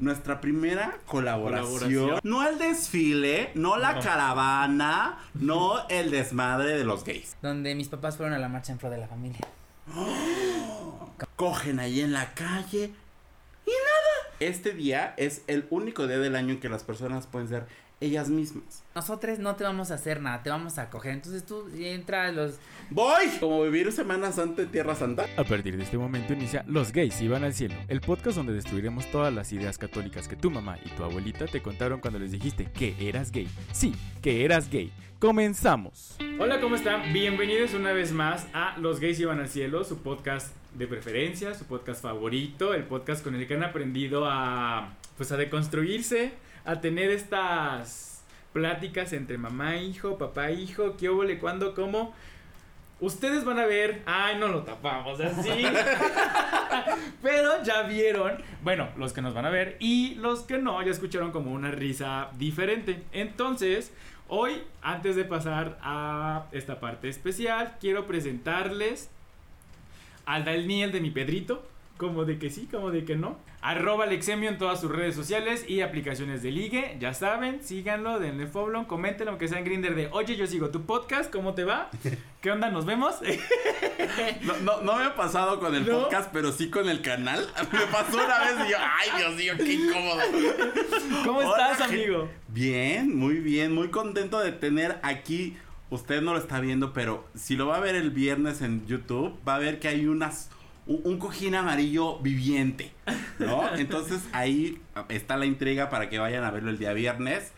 nuestra primera colaboración. Colaboración. No el desfile, no la No. caravana, no el desmadre de los gays. Donde mis papás fueron a la marcha en pro de la familia. Cogen ahí en la calle y nada. Este día es el único día del año en que las personas pueden ser ellas mismas. Nosotros no te vamos a hacer nada, te vamos a coger. Entonces tú entra a los. Voy como vivir Semana Santa en Tierra Santa. A partir de este momento inicia Los gays iban al cielo, el podcast donde destruiremos todas las ideas católicas que tu mamá y tu abuelita te contaron cuando les dijiste que eras gay. Sí, que eras gay. Comenzamos. Hola, ¿cómo están? Bienvenidos una vez más a Los gays iban al cielo, su podcast de preferencia, su podcast favorito, el podcast con el que han aprendido a pues a deconstruirse, a tener estas pláticas entre mamá hijo, papá hijo, qué óvole, cuándo, cómo. Ustedes van a ver, ay, no lo tapamos así. Pero ya vieron, bueno, los que nos van a ver y los que no, ya escucharon como una risa diferente. Entonces, hoy, antes de pasar a esta parte especial, quiero presentarles al Daniel de mi Pedrito. Como de que sí, como de que no. Arroba Alexemio en todas sus redes sociales y aplicaciones de ligue. Ya saben, síganlo, denle follow, comenten aunque sea en Grinder de Oye, yo sigo tu podcast, ¿cómo te va? ¿Qué onda? ¿Nos vemos? No, no, no me ha pasado con el ¿No? podcast, pero sí con el canal. Me pasó una vez y yo, ay Dios mío, qué incómodo. ¿Cómo Hola, estás, amigo? Bien, muy bien, muy contento de tener aquí. Usted no lo está viendo, pero si lo va a ver el viernes en YouTube, va a ver que hay unas un, cojín amarillo viviente, ¿no? Entonces ahí está la intriga para que vayan a verlo el día viernes.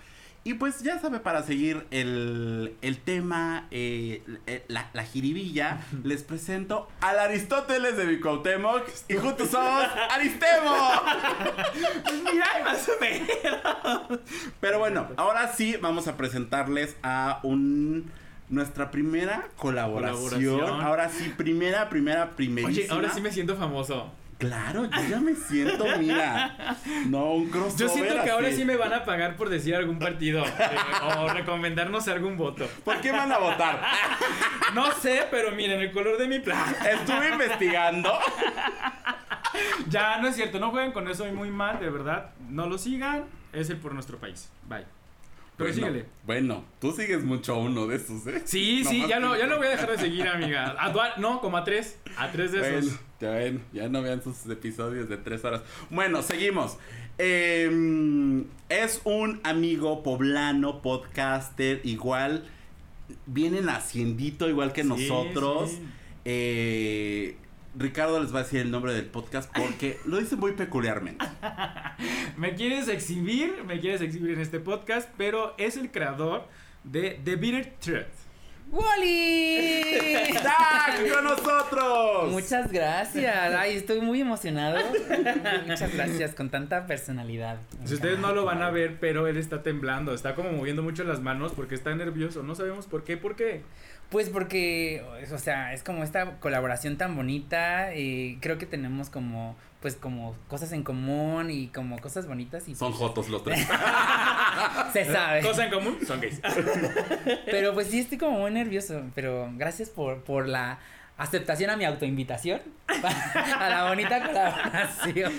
Y pues ya sabe, para seguir el, el tema, eh, eh, la, la jiribilla, les presento al Aristóteles de Bicuauhtémoc y juntos somos Aristemo. Mira, más o menos. Pero bueno, ahora sí vamos a presentarles a un nuestra primera colaboración. Colaboración. Ahora sí, primera, primera, primera. Oye, ahora sí me siento famoso. Claro, yo ya me siento, mira. No, un crossover. Yo siento que ahora sí me van a pagar por decir algún partido eh, o recomendarnos algún voto. ¿Por qué van a votar? No sé, pero miren el color de mi plan. Estuve investigando. Ya, no es cierto, no jueguen con eso, soy muy mal, de verdad. No lo sigan, es el por nuestro país. Bye. Pero Bueno, síguele. Bueno, tú sigues mucho a uno de esos, ¿eh? Sí, sí, ya no, ya no voy a dejar de seguir, amiga. A no, como a tres. A tres de esos. Ya ven, ya no vean sus episodios de tres horas. Bueno, seguimos. Eh, es un amigo poblano, podcaster, igual. Viene naciendito, igual que Sí, nosotros. sí. Eh, Ricardo les va a decir el nombre del podcast porque lo dice muy peculiarmente. Me quieres exhibir, me quieres exhibir en este podcast, pero es el creador de The Bitter Truth. ¡Wally! ¡Está con nosotros! Muchas gracias. Ay, estoy muy emocionado. Muchas gracias con tanta personalidad. Si ustedes no lo van a ver, pero él está temblando, está como moviendo mucho las manos porque está nervioso. No sabemos por qué, ¿por qué? Pues porque, o sea, es como esta colaboración tan bonita. Y creo que tenemos como, pues como cosas en común y como cosas bonitas y Son jotos los tres. se sabe. Cosa en común, son gays. Pero pues sí estoy como muy nervioso. Pero gracias por, por la aceptación a mi autoinvitación. a la bonita colaboración.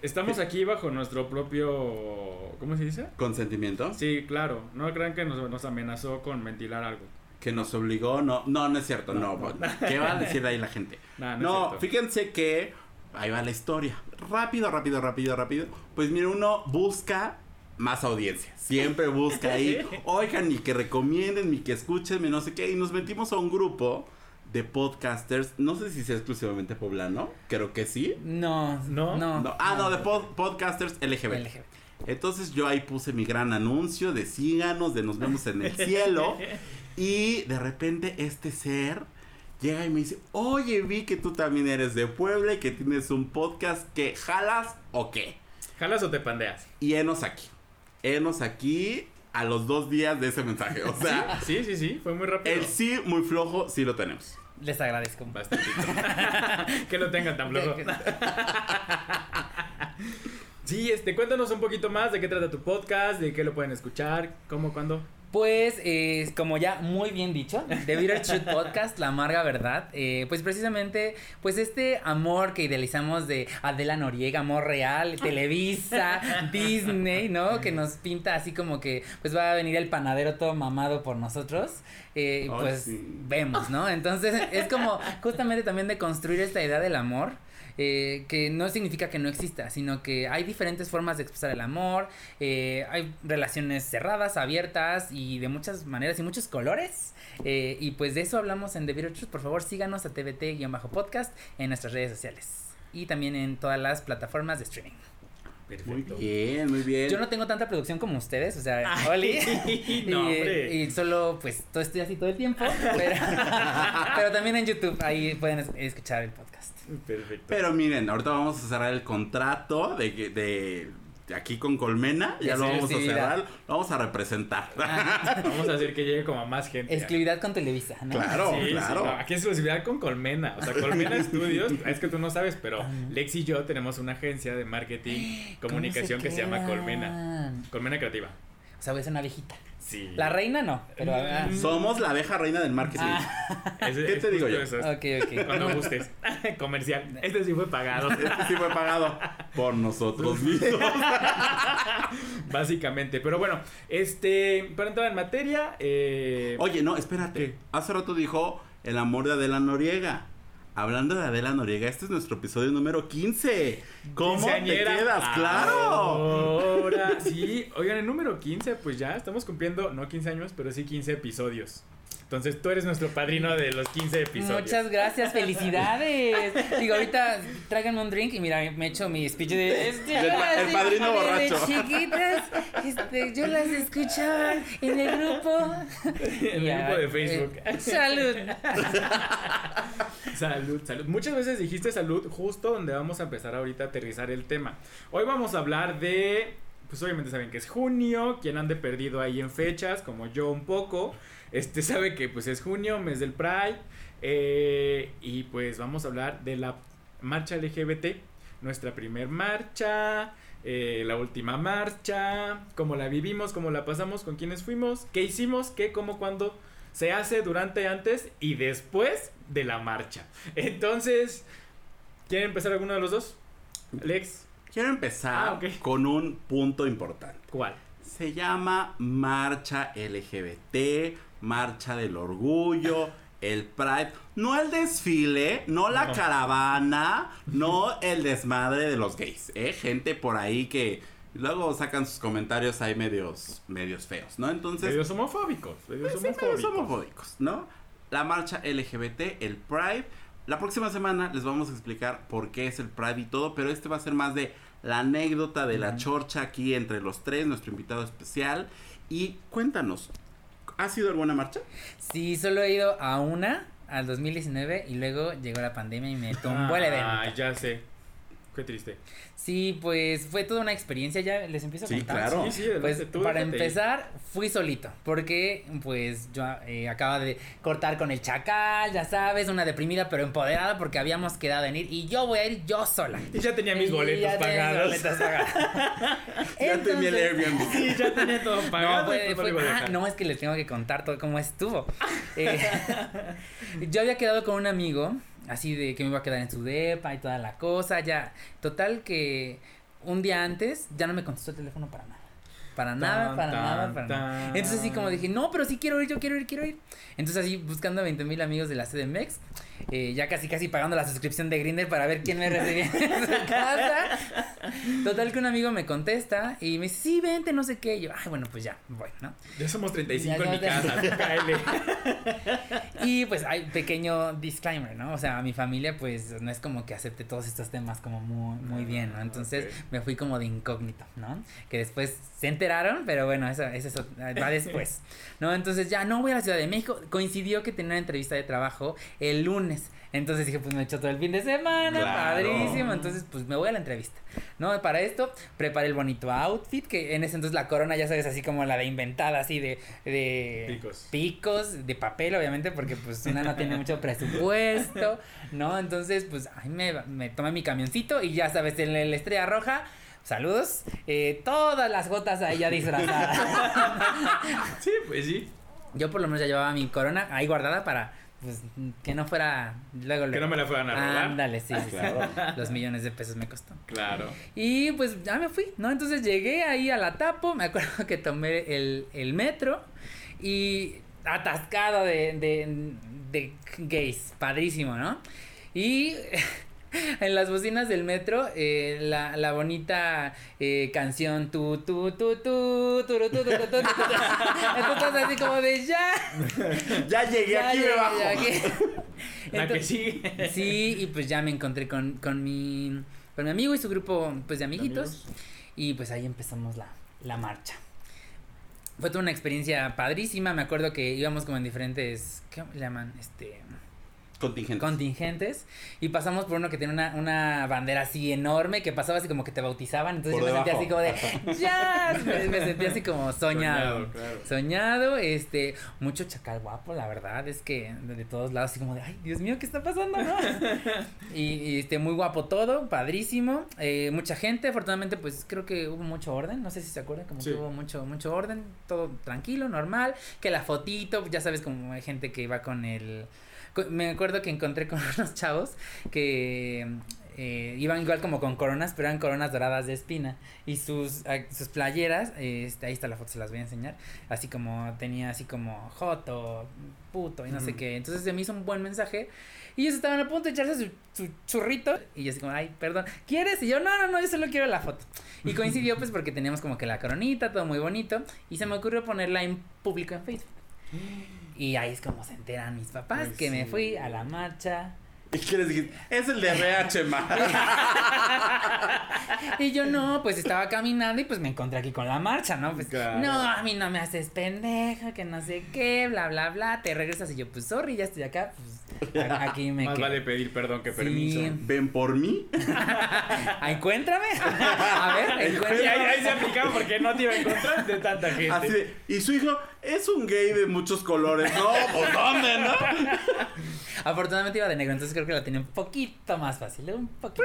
Estamos aquí bajo nuestro propio... ¿Cómo se dice? ¿Consentimiento? Sí, claro. No crean que nos, nos amenazó con ventilar algo. Que nos obligó, no, no, no es cierto, no. No, ¿Qué va a decir ahí la gente? No, No, fíjense que ahí va la historia. Rápido, rápido, rápido, rápido. Pues mire, uno busca más audiencia. Siempre busca ahí. Oigan, ni que recomienden, ni que escuchen, ni no sé qué. Y nos metimos a un grupo de podcasters. No sé si sea exclusivamente poblano. Creo que sí. No, ¿No? no. No, ah, no, de pod- podcasters LGBT. LGBT. Entonces yo ahí puse mi gran anuncio de síganos, de nos vemos en el cielo. Y de repente este ser llega y me dice, oye, vi que tú también eres de Puebla y que tienes un podcast que jalas o qué. ¿Jalas o te pandeas? Y enos aquí. Enos aquí a los dos días de ese mensaje. O sea, Sí, sí, sí, fue muy rápido. el sí muy flojo sí lo tenemos. Les agradezco. Bastante. que lo tengan tan flojo. Sí, este, cuéntanos un poquito más de qué trata tu podcast, de qué lo pueden escuchar, cómo, cuándo. Pues, eh, como ya muy bien dicho, The Bitter Truth Podcast, La Amarga Verdad, eh, pues precisamente, pues este amor que idealizamos de Adela Noriega, amor real, Televisa, Disney, ¿no? Que nos pinta así como que, pues va a venir el panadero todo mamado por nosotros, eh, pues sí. vemos, ¿no? Entonces, es como justamente también de construir esta idea del amor. Eh, que no significa que no exista, sino que hay diferentes formas de expresar el amor, eh, hay relaciones cerradas, abiertas y de muchas maneras y muchos colores. eh, y pues de eso hablamos en The Bitter Truth. Por favor, síganos a TVT-podcast en nuestras redes sociales y también en todas las plataformas de streaming. Muy Perfecto. bien, muy bien. Yo no tengo tanta producción como ustedes, o sea, Ay, Oli. no, y, hombre. y solo, pues, todo estoy así todo el tiempo. Pero, pero también en YouTube, ahí pueden es- escuchar el podcast. Perfecto. Pero miren, ahorita vamos a cerrar el contrato de, que- de, de aquí con Colmena. Ya lo vamos a cerrar, lo vamos a representar. Vamos a hacer que llegue como a más gente. Exclusividad con Televisa, ¿no? Claro. Sí, sí, claro. no, aquí es exclusividad con Colmena. O sea, Colmena Studios, es que tú no sabes, pero. Lex y yo tenemos una agencia de marketing, comunicación que se llama Colmena. Colmena Creativa. O sea, voy a ser una viejita. Sí. La reina no, pero. ah, Somos la abeja reina del marketing. Ese- ¿Qué es te digo yo? eso, ok, ok. Cuando gustes. Comercial. Este sí fue pagado. Este sí fue pagado por nosotros mismos. Básicamente. Pero bueno, este. Para entrar en materia. Eh, Oye, no, espérate. ¿Qué? Hace rato dijo el amor de Adela Noriega. Hablando de Adela Noriega, este es nuestro episodio número 15. ¿Cómo te quedas? ¡Claro! Ahora sí. Oigan, el número 15, pues ya estamos cumpliendo, no 15 años, pero sí 15 episodios. Entonces tú eres nuestro padrino de los 15 episodios. Muchas gracias, felicidades. Digo, ahorita tráiganme un drink y mira, me echo mi speech de este, El pa- el padrino de borracho. chiquitas, este, yo las escuchaba en el grupo. En el Ya, grupo de Facebook. eh, salud. Salud, salud. Muchas veces dijiste salud justo donde vamos a empezar ahorita a aterrizar el tema. Hoy vamos a hablar de, pues obviamente saben que es junio, quien ande perdido ahí en fechas, como yo un poco, este sabe que pues es junio, mes del Pride, eh, y pues vamos a hablar de la marcha LGBT, nuestra primer marcha, eh, la última marcha, cómo la vivimos, cómo la pasamos, con quiénes fuimos, qué hicimos, qué, cómo, cuándo se hace durante, antes y después de la marcha. Entonces, ¿quieren empezar alguno de los dos? Lex, Quiero empezar Ah, con un punto importante. ¿cuál? Se llama Marcha LGBT, Marcha del Orgullo, el Pride. No el desfile, no la caravana, no el desmadre de los gays. ¿eh? Gente por ahí que luego sacan sus comentarios ahí medios, medios feos, ¿no? Entonces, Medios homofóbicos. Medios pues sí, medios homofóbicos. homofóbicos, ¿no? La marcha LGBT, el Pride. La próxima semana les vamos a explicar por qué es el Pride y todo, pero este va a ser más de la anécdota de la chorcha aquí entre los tres, nuestro invitado especial. Y cuéntanos, ¿ha sido alguna marcha? Sí, solo he ido a una al 2019 y luego llegó la pandemia y me tumbó el evento. Ah, ya sé. Qué triste. Sí, pues fue toda una experiencia, ya les empiezo a Sí, contar. claro. Sí, sí, adelante, Pues tú para déjate empezar fui solito, porque pues yo eh, acaba de cortar con el chacal, ya sabes, una deprimida pero empoderada porque habíamos quedado en ir y yo voy a ir yo sola. Y ya tenía mis Y boletos ya tenía mis pagados. boletos pagados. Ya tenía el Airbnb. Sí, ya tenía todo pagado. No, fue- pues fue- iba a ah, no, es que les tengo que contar todo cómo estuvo. Eh, yo había quedado con un amigo, así de que me iba a quedar en su depa y toda la cosa, ya. Total que un día antes ya no me contestó el teléfono para nada. Para nada, para tan, nada, para nada. Entonces así como dije, no, pero sí quiero ir, yo quiero ir, quiero ir. Entonces así buscando a 20 mil amigos de la CDMX, eh, ya casi casi pagando la suscripción de Grindr para ver quién me recibía en su casa. Total que un amigo me contesta y me dice, sí, vente, no sé qué. Y yo, ay, bueno, pues ya, voy, ¿no? Ya somos 35 Ya en mi casa. Y pues hay pequeño disclaimer, ¿no? O sea, mi familia pues no es como que acepte todos estos temas como muy, muy bien, ¿no? Entonces me fui como de incógnito, ¿no? Que después se enteraron, pero bueno, eso, eso, eso va después, ¿no? Entonces ya no voy a la Ciudad de México. Coincidió que tenía una entrevista de trabajo el lunes. Entonces dije, pues me echo todo el fin de semana, Claro. padrísimo. Entonces, pues me voy a la entrevista. ¿No? Para esto, preparé el bonito outfit, que en ese entonces la corona, ya sabes, así como la de inventada, así de. de Picos. picos de papel, obviamente, porque pues una no tiene mucho presupuesto, ¿no? Entonces, pues, ay, me, me tomé mi camioncito y ya sabes, en la estrella roja, saludos, eh, todas las gotas ahí ya disfrazadas. Sí, pues sí. Yo por lo menos ya llevaba mi corona ahí guardada para pues que no fuera luego Que no me la fueran a robar. Ándale, sí, sí, sí. Claro. Los millones de pesos me costó. Claro. Y pues ya me fui, ¿no? Entonces llegué ahí a la Tapo, me acuerdo que tomé el, el metro y atascado de, de, de gays, padrísimo, ¿no? Y en las bocinas del metro, eh, la, la bonita eh, canción tu, tu, tu, tu, tu, tu, tu, tu, tu, tu, tu. Entonces así como de ya. Ya llegué, ya aquí llegué, me bajo. ya llegué. La que Entonces- sigue. Sí, y pues ya me encontré con, con mi con mi amigo y su grupo pues de amiguitos y pues ahí empezamos la, la marcha. Fue toda una experiencia padrísima, me acuerdo que íbamos como en diferentes, ¿qué le llaman? Este, Contingente. contingentes y pasamos por uno que tiene una, una bandera así enorme que pasaba así como que te bautizaban, entonces Por yo me sentía así como de, ¡ya! Me, me sentía así como soñado. Soñado, claro. Soñado, este, mucho chacal guapo, la verdad, es que de, de todos lados así como de, ay, Dios mío, ¿qué está pasando, no? y, y, este, muy guapo todo, padrísimo, eh, mucha gente, afortunadamente, pues, creo que hubo mucho orden, no sé si se acuerdan, como Sí. que hubo mucho, mucho orden, todo tranquilo, normal, que la fotito, ya sabes, como hay gente que va con el, me acuerdo que encontré con unos chavos que... eh, iban igual como con coronas, pero eran coronas doradas de espina. Y sus, sus playeras, eh, ahí está la foto, se las voy a enseñar. Así como tenía así como joto, puto y no sé qué. Entonces se me hizo un buen mensaje. Y ellos estaban a punto de echarse su, su churrito. Y yo así como, ay, perdón, ¿quieres? Y yo, no, no, no, yo solo quiero la foto. Y coincidió pues porque teníamos como que la coronita, todo muy bonito. Y se me ocurrió ponerla en público en Facebook. Y ahí es como se enteran mis papás que me fui a la marcha. ¿Y qué les dijiste? Es el de RH, ma. Y yo no, pues estaba caminando y pues me encontré aquí con la marcha, ¿no? Pues, Claro. no, a mí no me haces pendeja, que no sé qué, bla, bla, bla. Te regresas y yo, pues sorry, ya estoy acá, pues aquí me Más quedo. vale pedir perdón que Sí. permiso. ¿Ven por mí? Encuéntrame. A ver, Y ahí, ahí se encuéntrame. aplicaba porque no te iba a encontrar de tanta gente. Así de, y su hijo es un gay de muchos colores. No, pues ¿dónde, no? Afortunadamente iba de negro, entonces creo que la tenía un poquito más fácil, un poquito.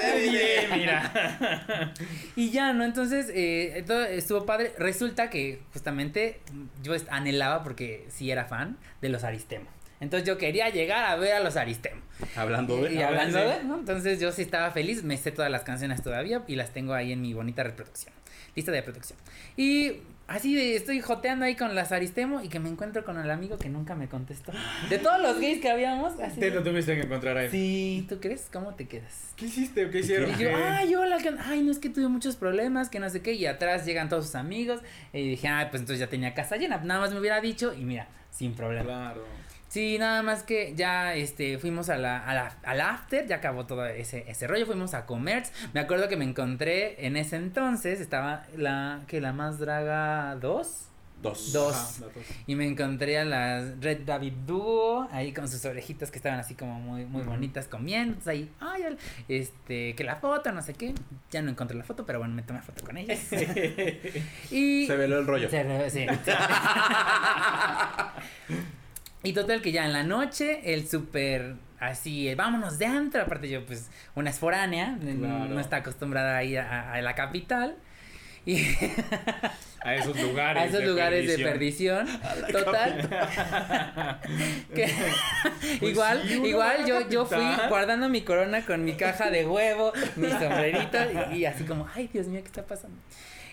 Te diré, mira. Y ya, ¿no? Entonces, eh, todo estuvo padre. Resulta que justamente yo anhelaba, porque sí era fan, de los Aristemo. Entonces yo quería llegar a ver a los Aristemo. Hablando de. Y hablando sí. de, ¿no? Entonces yo sí estaba feliz, me sé todas las canciones todavía y las tengo ahí en mi bonita reproducción, lista de reproducción. Y así de, estoy joteando ahí con las Aristemo y que me encuentro con el amigo que nunca me contestó. De todos los gays que habíamos, así. Te lo tuviste que encontrar ahí. Sí, ¿tú crees? ¿Cómo te quedas? ¿Qué hiciste qué hicieron? Y yo, ay, hola, ¿qué onda? ay, no es que tuve muchos problemas, que no sé qué, y atrás llegan todos sus amigos, y dije, ay, pues entonces ya tenía casa llena, nada más me hubiera dicho, y mira, sin problema. Claro. Sí, nada más que ya, este, fuimos a la, a la, al after, ya acabó todo ese, ese rollo, fuimos a comer, me acuerdo que me encontré, en ese entonces, estaba la, que la más draga 2, Dos. Dos. Ajá, datos. y me encontré a las Red David Duo ahí con sus orejitas que estaban así como muy muy bonitas comiendo. Entonces ahí, ay, este, que la foto, no sé qué. Ya no encontré la foto, pero bueno, me tomé foto con ellas. y Se veló el rollo. se sí. y total que ya en la noche el súper así, vámonos de antro, aparte yo pues una es foránea, Claro. no está acostumbrada a ir a, a la capital. Y A esos lugares. a esos lugares de perdición. Total. que igual, Pues sí, igual a yo, yo fui guardando mi corona con mi caja de huevo, mi sombrerito y, y así como, ay Dios mío, ¿qué está pasando?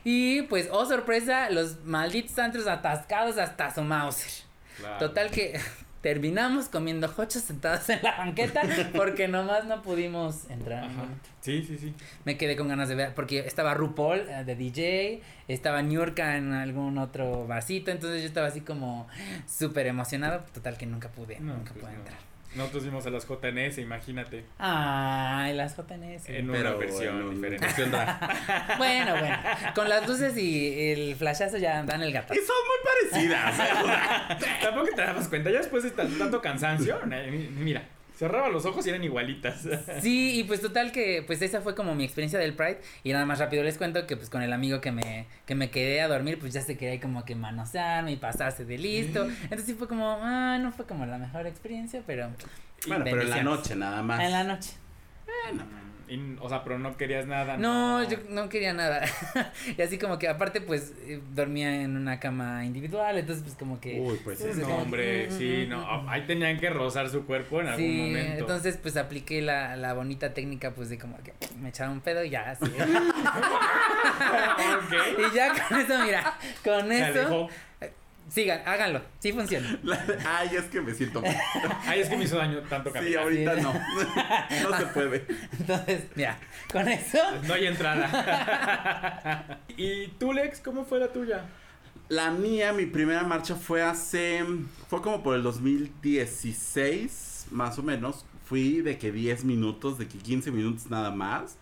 Y pues, oh sorpresa, los malditos antros atascados hasta su Mauser. Claro. Total que terminamos comiendo hochos sentados en la banqueta porque nomás no pudimos entrar. Ajá. Sí, sí, sí. Me quedé con ganas de ver, porque estaba RuPaul eh, de DJ, estaba Niurka en algún otro barcito, entonces yo estaba así como súper emocionado, total que nunca pude, No, nunca pues pude no. entrar. Nosotros fuimos a las JNS, imagínate. Ay, las JNS. En una versión diferente. Bueno, bueno, con las luces y el flashazo ya dan el gato. Y son muy parecidas. ¿eh? Tampoco te dabas cuenta, ya después de tan- tanto cansancio, mi- mira, cerraba los ojos y eran igualitas. Sí, y pues total que pues esa fue como mi experiencia del Pride y nada más rápido les cuento que pues con el amigo que me que me quedé a dormir pues ya se quería ahí como que manosearme y pasarse de listo. Entonces sí fue como, ah, no fue como la mejor experiencia, pero Bueno, pero en la noche nada más. En la noche. Bueno, Y, o sea, pero no querías nada. No, yo no quería nada. y así como que aparte pues eh, dormía en una cama individual, entonces pues como que... Uy, pues es No, hombre, sí, no. Ahí tenían que rozar su cuerpo en algún Sí, momento. entonces pues apliqué la, la bonita técnica pues de como que me echaba un pedo y ya, así. Y ya con eso, mira, con Se eso... alejó. Sigan, háganlo, sí funciona. La- Ay, es que me siento mal. Ay, es que me hizo daño tanto Sí, caminar. ahorita no. No se puede. Entonces, mira, con eso... No hay entrada. ¿Y tú, Lex, cómo fue la tuya? La mía, mi primera marcha fue hace. Fue como por el 2016, más o menos. Fui de que 10 minutos, de que 15 minutos nada más.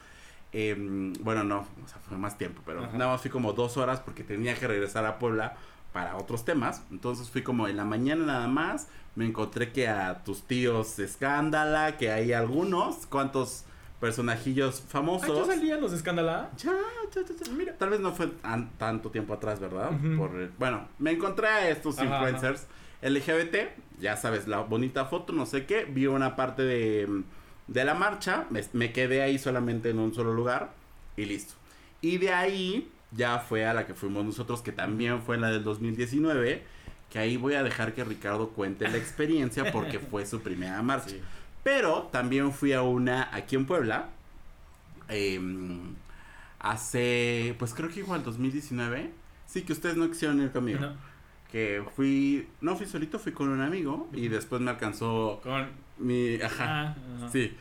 Em, bueno, no, o sea, fue más tiempo, pero Ajá. nada más fui como dos horas porque tenía que regresar a Puebla para otros temas. Entonces fui como en la mañana nada más. Me encontré que a tus tíos Escándala, que hay algunos, cuantos personajillos ¿Ah, famosos. ya salían los escándala? Ya, ya, ya, ya. Mira, tal vez no fue tan- tanto tiempo atrás, ¿verdad? Por, el- bueno, me encontré a estos Ajá, influencers LGBT, ya sabes, la bonita foto, no sé qué, vi una parte de, de la marcha, me, me quedé ahí solamente en un solo lugar y listo. Y de ahí ya fue a la que fuimos nosotros, que también fue la del 2019, que ahí voy a dejar que Ricardo cuente la experiencia porque fue su primera marcha. Sí. Pero también fui a una aquí en Puebla. em, hace, pues creo que igual 2019. Sí, que ustedes no quisieron ir conmigo. No, Que fui, no fui solito, fui con un amigo. Y después me alcanzó con... mi, ajá, Ah, ajá. sí.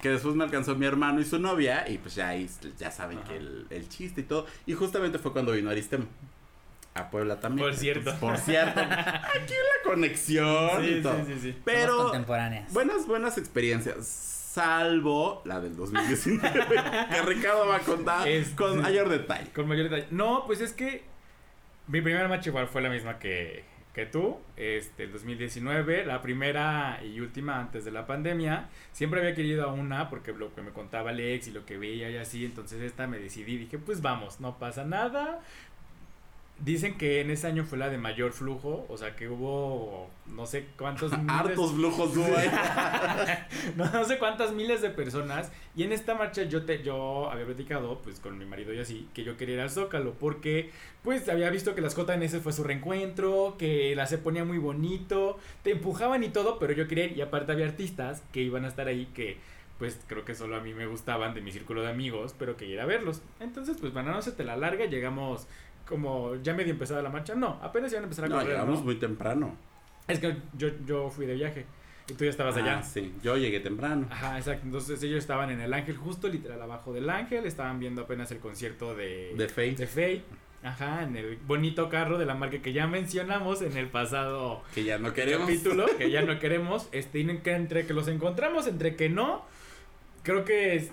Que después me alcanzó mi hermano y su novia. Y pues ya ahí, ya saben Ajá. que el, el chiste y todo. Y justamente fue cuando vino Aristemo. A Puebla también. Por cierto. Entonces, por cierto. Aquí la conexión Sí, y todo. sí, sí, Pero contemporáneas. Buenas, buenas experiencias. Salvo la del 2019. que Ricardo va a contar Es- con mayor detalle. Con mayor detalle. No, pues es que mi primera match igual fue la misma que, que tú, este, el 2019, la primera y última antes de la pandemia. Siempre había querido a una porque lo que me contaba Alex y lo que veía y así, entonces esta me decidí, dije, pues vamos, no pasa nada. Dicen que en ese año fue la de mayor flujo, o sea que hubo no sé cuántos miles- Hartos flujos hubo ahí. no, no sé cuántas miles de personas. Y en esta marcha yo te, yo había platicado, pues, con mi marido y así, que yo quería ir al Zócalo, porque, pues, había visto que las JNS fue su reencuentro, que la se ponía muy bonito, te empujaban y todo, pero yo quería ir, y aparte había artistas que iban a estar ahí que, pues, creo que solo a mí me gustaban de mi círculo de amigos, pero que ir a verlos. Entonces, pues, bueno, no se te la larga, llegamos como ya medio empezada la marcha, no, apenas iban a empezar a No, correr, llegamos ¿no? muy temprano. Es que yo, yo fui de viaje y tú ya estabas allá. Ah, sí. Yo llegué temprano. Ajá, exacto. Entonces ellos estaban en el Ángel, justo literal abajo del Ángel. Estaban viendo apenas el concierto de, De Fate. de Fate. Ajá, en el bonito carro de la marca que ya mencionamos en el pasado Que ya no queremos. capítulo, que ya no queremos. Este, entre que los encontramos, entre que no, creo que es-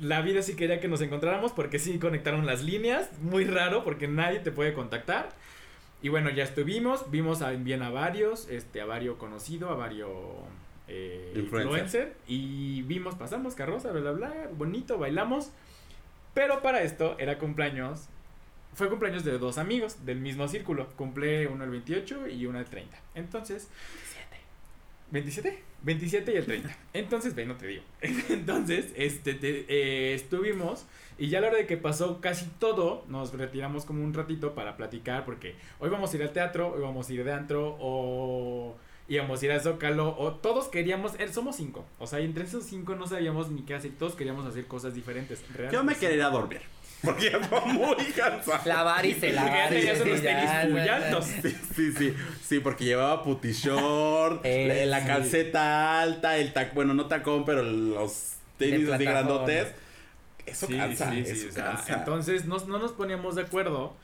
la vida sí quería que nos encontráramos porque sí conectaron las líneas. Muy raro porque nadie te puede contactar. Y bueno, ya estuvimos, vimos a, bien a varios, este, a varios conocido, a varios eh, Influencer. Y vimos, pasamos carroza, bla, bla, bla, bonito, bailamos. Pero para esto era cumpleaños. Fue cumpleaños de dos amigos del mismo círculo. Cumple uno el 28 y uno el 30. Entonces. 27. 27 y el 30. Entonces, ve, no te digo. Entonces, este, te- eh, estuvimos y ya a la hora de que pasó casi todo, nos retiramos como un ratito para platicar porque hoy vamos a ir al teatro, hoy vamos a ir de antro o íbamos a ir al Zócalo o todos queríamos, eh, somos cinco, o sea, entre esos cinco no sabíamos ni qué hacer, todos queríamos hacer cosas diferentes. Yo me quería dormir. Porque ya estaba muy cansado. Lavar y se Porque ya lavar. y tenías unos sí, tenis. Sí, sí, sí, sí, porque llevaba puti short, Eh, la, la calceta alta, el tac, bueno, no tacón, pero los tenis así grandotes. Eso Sí, cansa, sí, sí, eso o sea, cansa. entonces nos- no nos poníamos de acuerdo.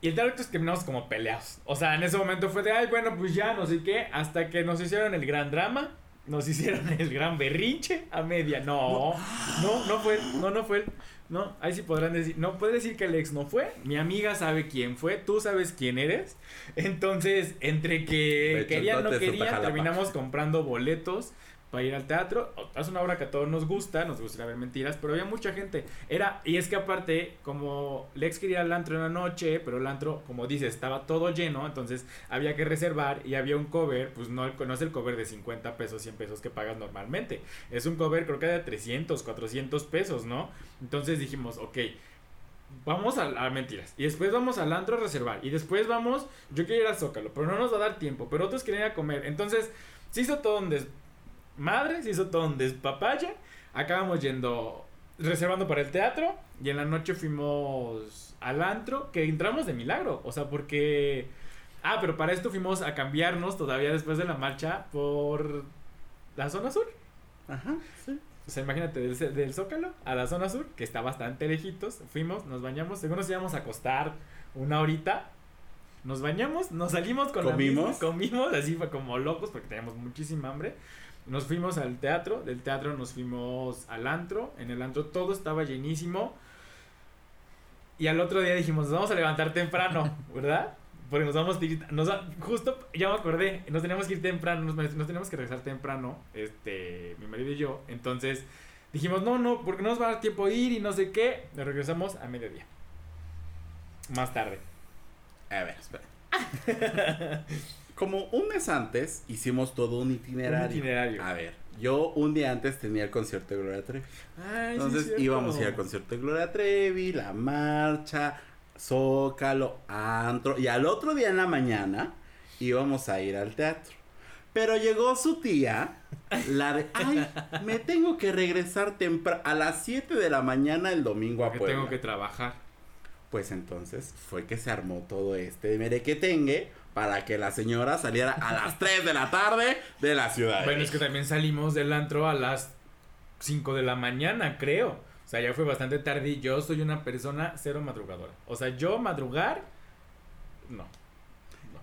Y el directo es que terminamos como peleados. O sea, en ese momento fue de, ay, bueno, pues ya, no sé qué. Hasta que nos hicieron el gran drama. Nos hicieron el gran berrinche a media. No, no, no fue, no, no fue. No, ahí sí podrán decir, no puede decir que el ex no fue. Mi amiga sabe quién fue, tú sabes quién eres. Entonces, entre que hecho, querían, no Jalapa. terminamos comprando boletos para ir al teatro. Es una obra que a todos nos gusta, nos gusta ver mentiras, pero había mucha gente. Era, y es que aparte, como Lex quería el antro en la noche, pero el antro, como dices, estaba todo lleno, entonces había que reservar y había un cover, pues no, no es el cover de 50 pesos, 100 pesos que pagas normalmente. Es un cover creo que de 300, 400 pesos, ¿no? Entonces dijimos, ok. Vamos a, a mentiras. Y después vamos al antro a reservar. Y después vamos. Yo quiero ir al Zócalo. Pero no nos va a dar tiempo. Pero otros quieren ir a comer. Entonces, se hizo todo un desmadre. Se hizo todo un despapaya. Acabamos yendo. Reservando para el teatro. Y en la noche fuimos al antro. Que entramos de milagro. O sea, porque. Ah, pero para esto fuimos a cambiarnos todavía después de la marcha por la zona sur. Ajá, sí. O sea, imagínate, del, del, Zócalo a la zona sur, que está bastante lejitos, fuimos, nos bañamos, según nos íbamos a acostar una horita, nos bañamos, nos salimos con ¿Comimos? la misma, comimos, así fue como locos porque teníamos muchísima hambre. Nos fuimos al teatro, del teatro nos fuimos al antro, en el antro todo estaba llenísimo. Y al otro día dijimos, nos vamos a levantar temprano, ¿verdad? Porque nos vamos a ir, nos, justo, ya me acordé, nos teníamos que ir temprano, nos, nos teníamos que regresar temprano, este, mi marido y yo. Entonces dijimos, no, no, porque no nos va a dar tiempo a ir y no sé qué. Nos regresamos a mediodía. Más tarde. A ver, espera. Como un mes antes hicimos todo un itinerario. Un itinerario. A ver, yo un día antes tenía el concierto de Gloria Trevi. Ay, Entonces sí, íbamos a ir al concierto de Gloria Trevi, la marcha, Zócalo, antro. Y al otro día en la mañana íbamos a ir al teatro. Pero llegó su tía, la de, ay, me tengo que regresar temprano, a las 7 de la mañana el domingo a Porque Puebla. tengo que trabajar. Pues entonces fue que se armó todo este merequetengue para que la señora saliera a las 3 de la tarde de la ciudad. Bueno, es que también salimos del antro a las 5 de la mañana, creo. O sea, ya fue bastante tarde y yo soy una persona cero madrugadora. O sea, yo madrugar, no.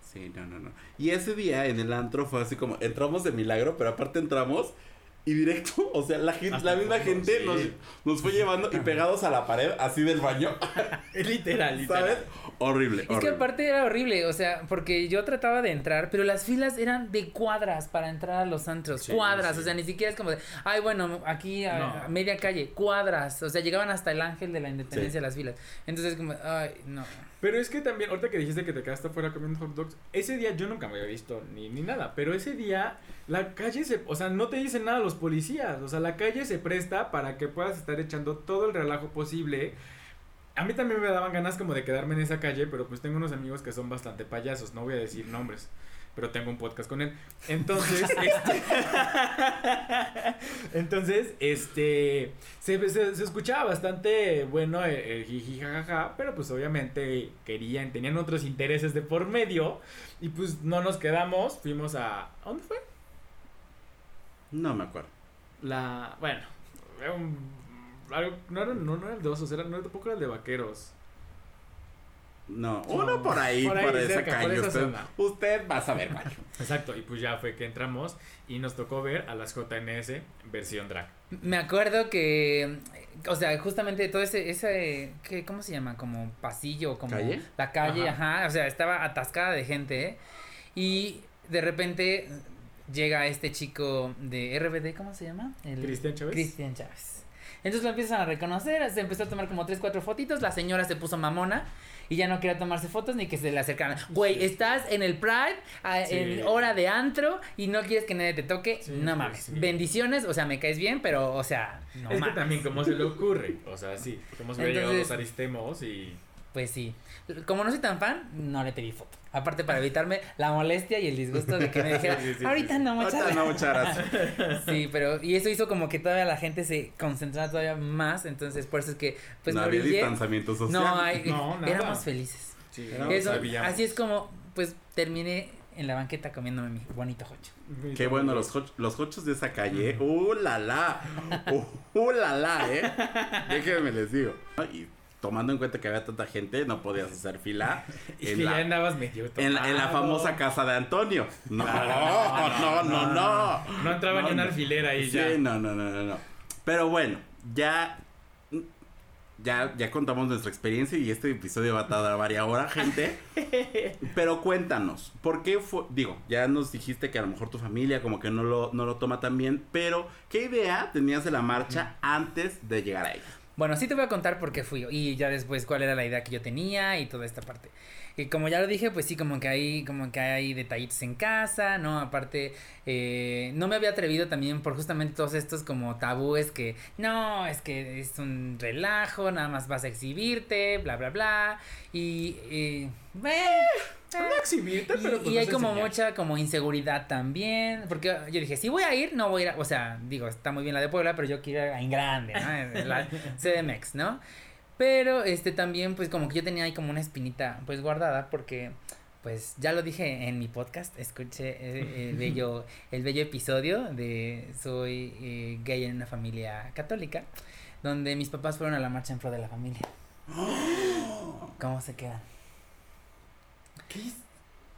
Sí, no, no, no. Y ese día en el antro fue así como, entramos de milagro, pero aparte entramos y directo, o sea, la, gente, la misma gente sí. nos, nos fue llevando y pegados a la pared, así del baño, literal, literal. ¿sabes? Horrible, Es que horrible. aparte era horrible, o sea, porque yo trataba de entrar, pero las filas eran de cuadras para entrar a los antros, Sí, cuadras, sí. o sea, ni siquiera es como de, ay, bueno, aquí a, No. a media calle, cuadras, o sea, llegaban hasta el ángel de la independencia las filas. Entonces, como, ay, no. Pero es que también, ahorita que dijiste que te quedaste afuera comiendo hot dogs, ese día yo nunca me había visto ni, ni nada, pero ese día la calle se, o sea, no te dicen nada los policías, o sea, la calle se presta para que puedas estar echando todo el relajo posible. A mí también me daban ganas como de quedarme en esa calle, pero pues tengo unos amigos que son bastante payasos, no voy a decir nombres, pero tengo un podcast con él. Entonces, este... Entonces, este... Se, se, se escuchaba bastante bueno el, el jiji jajaja, pero pues obviamente querían, tenían otros intereses de por medio y pues no nos quedamos, fuimos a... ¿a ¿Dónde fue? No me acuerdo. La... Bueno, un- algo- no, era, no, no era el de osos, era, no, tampoco era el de vaqueros. No, uno por ahí, Por por, ahí, esa cerca, por calle. esa usted, zona. usted va a saber cuál. Exacto, y pues ya fue que entramos y nos tocó ver a las JNS versión drag. Me acuerdo que, o sea, justamente todo ese, ese, ¿qué, ¿cómo se llama? Como pasillo, como ¿Calle? la calle, Ajá. ajá. o sea, estaba atascada de gente, ¿eh? Y de repente llega este chico de RBD, ¿cómo se llama? El- Cristian Chávez. Cristian Chávez. Entonces lo empiezan a reconocer, se empezó a tomar como tres, cuatro fotitos, la señora se puso mamona y ya no quería tomarse fotos ni que se le acercaran. Güey, estás en el Pride, a- Sí. en hora de antro y no quieres que nadie te toque, Sí, no mames. Bendiciones, o sea, me caes bien, pero, o sea, no es que también, ¿cómo se le ocurre? O sea, sí, hubiera llegado los aristemos y... Pues sí. Como no soy tan fan, no le pedí foto. Aparte para evitarme la molestia y el disgusto de que me dijera, Sí, sí, sí, ahorita sí. no, muchas Ahorita no, muchas gracias. Sí, pero y eso hizo como que todavía la gente se concentrara todavía más, entonces por eso es que pues no me había distanciamiento social. No, hay, No, nada. éramos felices. Sí, No, Eso, así es como pues terminé en la banqueta comiéndome mi bonito hocho. Qué bueno, los, hoch- los hochos de esa calle. ¡Uh, la, la! ¡Uh, uh, la, la, eh! Déjenme les digo. Y tomando en cuenta que había tanta gente, no podías hacer fila Es en, que ya la, andabas medio en, la, en la famosa casa de Antonio. No, Claro, no, no, no. No entraba No, ni un no. alfiler ahí Sí, ya. no, no, no, no, no. Pero bueno, ya ya, ya contamos nuestra experiencia y este episodio va a tardar varias horas, gente. Pero cuéntanos, ¿por qué fue? Digo, ya nos dijiste que a lo mejor tu familia como que no lo, no lo toma tan bien, pero ¿qué idea tenías de la marcha antes de llegar a ella? Bueno, sí te voy a contar por qué fui y ya después cuál era la idea que yo tenía y toda esta parte. Y como ya lo dije, pues sí, como que hay, como que hay detallitos en casa, ¿no? Aparte, eh, no me había atrevido también por justamente todos estos como tabúes que, no, es que es un relajo, nada más vas a exhibirte, bla, bla, bla. Y, eh, no exhibirte, pero y, pues y hay como enseñar. mucha como inseguridad también, porque yo dije, si voy a ir, no voy a ir, a- o sea, digo, está muy bien la de Puebla, pero yo quiero ir en grande, ¿no? La CDMX, ¿no? Pero este también pues como que yo tenía ahí como una espinita pues guardada porque pues ya lo dije en mi podcast, escuché eh, el bello el bello episodio de soy eh, gay en una familia católica donde mis papás fueron a la marcha en pro de la familia. ¿Cómo se quedan? ¿Qué es?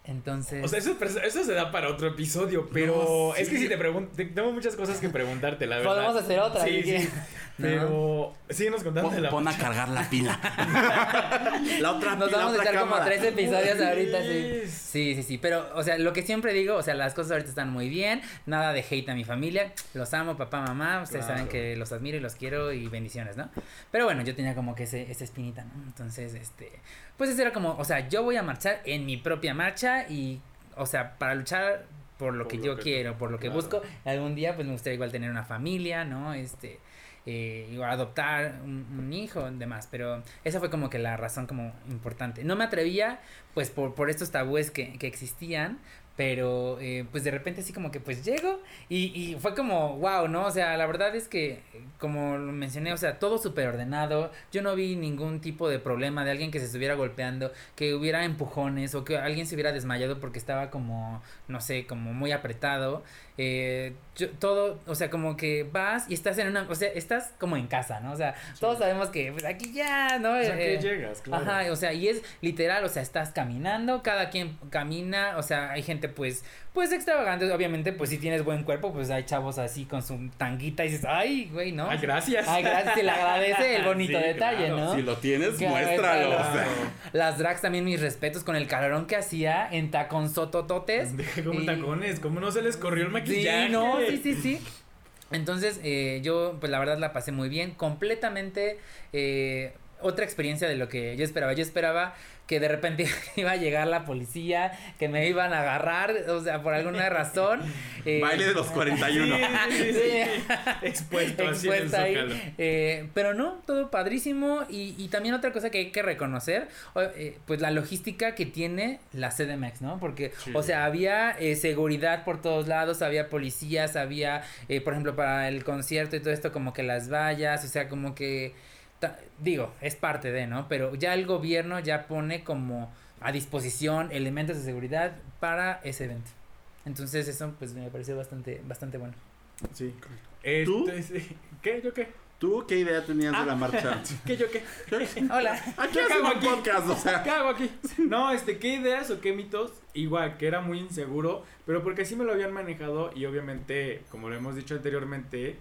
Entonces O sea, eso, eso se da para otro episodio, pero No, es que si te pregunto, tengo muchas cosas que preguntarte, la verdad. podemos hacer otra. Sí, sí. Pero síguenos contando de Pon, la pon a cargar la pila. la otra Nos pila, vamos a echar como tres episodios ahorita, sí. Sí, sí, sí. Pero, o sea, lo que siempre digo, o sea, las cosas ahorita están muy bien. Nada de hate a mi familia. Los amo, papá, mamá. Ustedes Claro. saben que los admiro y los quiero y bendiciones, ¿no? Pero bueno, yo tenía como que ese, esa espinita, ¿no? Entonces, este. Pues eso era como, o sea, yo voy a marchar en mi propia marcha y, o sea, para luchar por lo Por que lo yo que- quiero, por lo que claro. busco. Algún día, pues me gustaría igual tener una familia, ¿no? Este eh, adoptar un, un hijo demás pero esa fue como que la razón como importante. No me atrevía pues por, por estos tabúes que, que existían pero eh, pues de repente así como que pues llego y, y fue como wow no o sea la verdad es que como lo mencioné o sea todo súper ordenado yo no vi ningún tipo de problema de alguien que se estuviera golpeando que hubiera empujones o que alguien se hubiera desmayado porque estaba como no sé como muy apretado eh, yo- todo, o sea, como que vas y estás en una, o sea, estás como en casa, ¿no? O sea, todos sabemos que pues aquí ya, ¿no? O sea, que Eh, llegas, claro. Ajá, o sea, y es literal, o sea, estás caminando, cada quien camina, o sea, hay gente pues, pues extravagante, obviamente, pues si tienes buen cuerpo, pues hay chavos así con su tanguita y dices, ay, güey, ¿no? Ay, gracias. Ay, gracias, se le agradece el bonito Sí, detalle, claro. ¿no? Si lo tienes, Claro, muéstralo. claro. o sea. Las drags también mis respetos con el calorón que hacía en taconzotototes. Como Y- tacones, ¿cómo no se les corrió el maquillaje? Sí, no, sí, sí, sí. Entonces, eh, yo, pues la verdad la pasé muy bien. Completamente eh, otra experiencia de lo que yo esperaba. Yo esperaba que de repente iba a llegar la policía, que me iban a agarrar, o sea, por alguna razón. eh, Baile de los 41. Sí, sí, sí. Expuesto, así en el expuesta ahí. Eh, pero no, todo padrísimo. Y, y también otra cosa que hay que reconocer, eh, pues la logística que tiene la CDMX, ¿no? Porque, Sí. o sea, había eh, seguridad por todos lados, había policías, había, eh, por ejemplo, para el concierto y todo esto, como que las vallas, o sea, como que, digo, es parte de, ¿no? Pero ya el gobierno ya pone como a disposición elementos de seguridad para ese evento. Entonces eso pues me pareció bastante, bastante bueno. Sí. ¿Tú? Este, sí. ¿Qué? ¿Yo qué? ¿Tú qué idea tenías de la marcha? ¿Qué? ¿Yo qué? Hola. Aquí ¿Qué hago aquí? podcast, o sea. ¿Qué hago aquí? No, este, ¿qué ideas o qué mitos? Igual, que era muy inseguro, pero porque sí me lo habían manejado y obviamente, como lo hemos dicho anteriormente,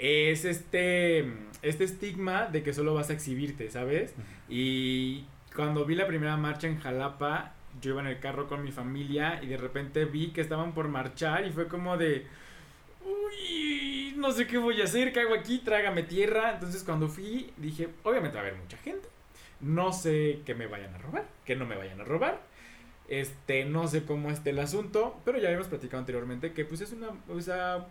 es este, este estigma de que solo vas a exhibirte, ¿sabes? Y cuando vi la primera marcha en Jalapa, yo iba en el carro con mi familia y de repente vi que estaban por marchar y fue como de... Uy, no sé qué voy a hacer, ¿qué hago aquí? Trágame tierra. Entonces cuando fui dije, obviamente va a haber mucha gente. No sé que me vayan a robar, que no me vayan a robar. Este, no sé cómo esté el asunto, pero ya habíamos platicado anteriormente que pues es una, o sea,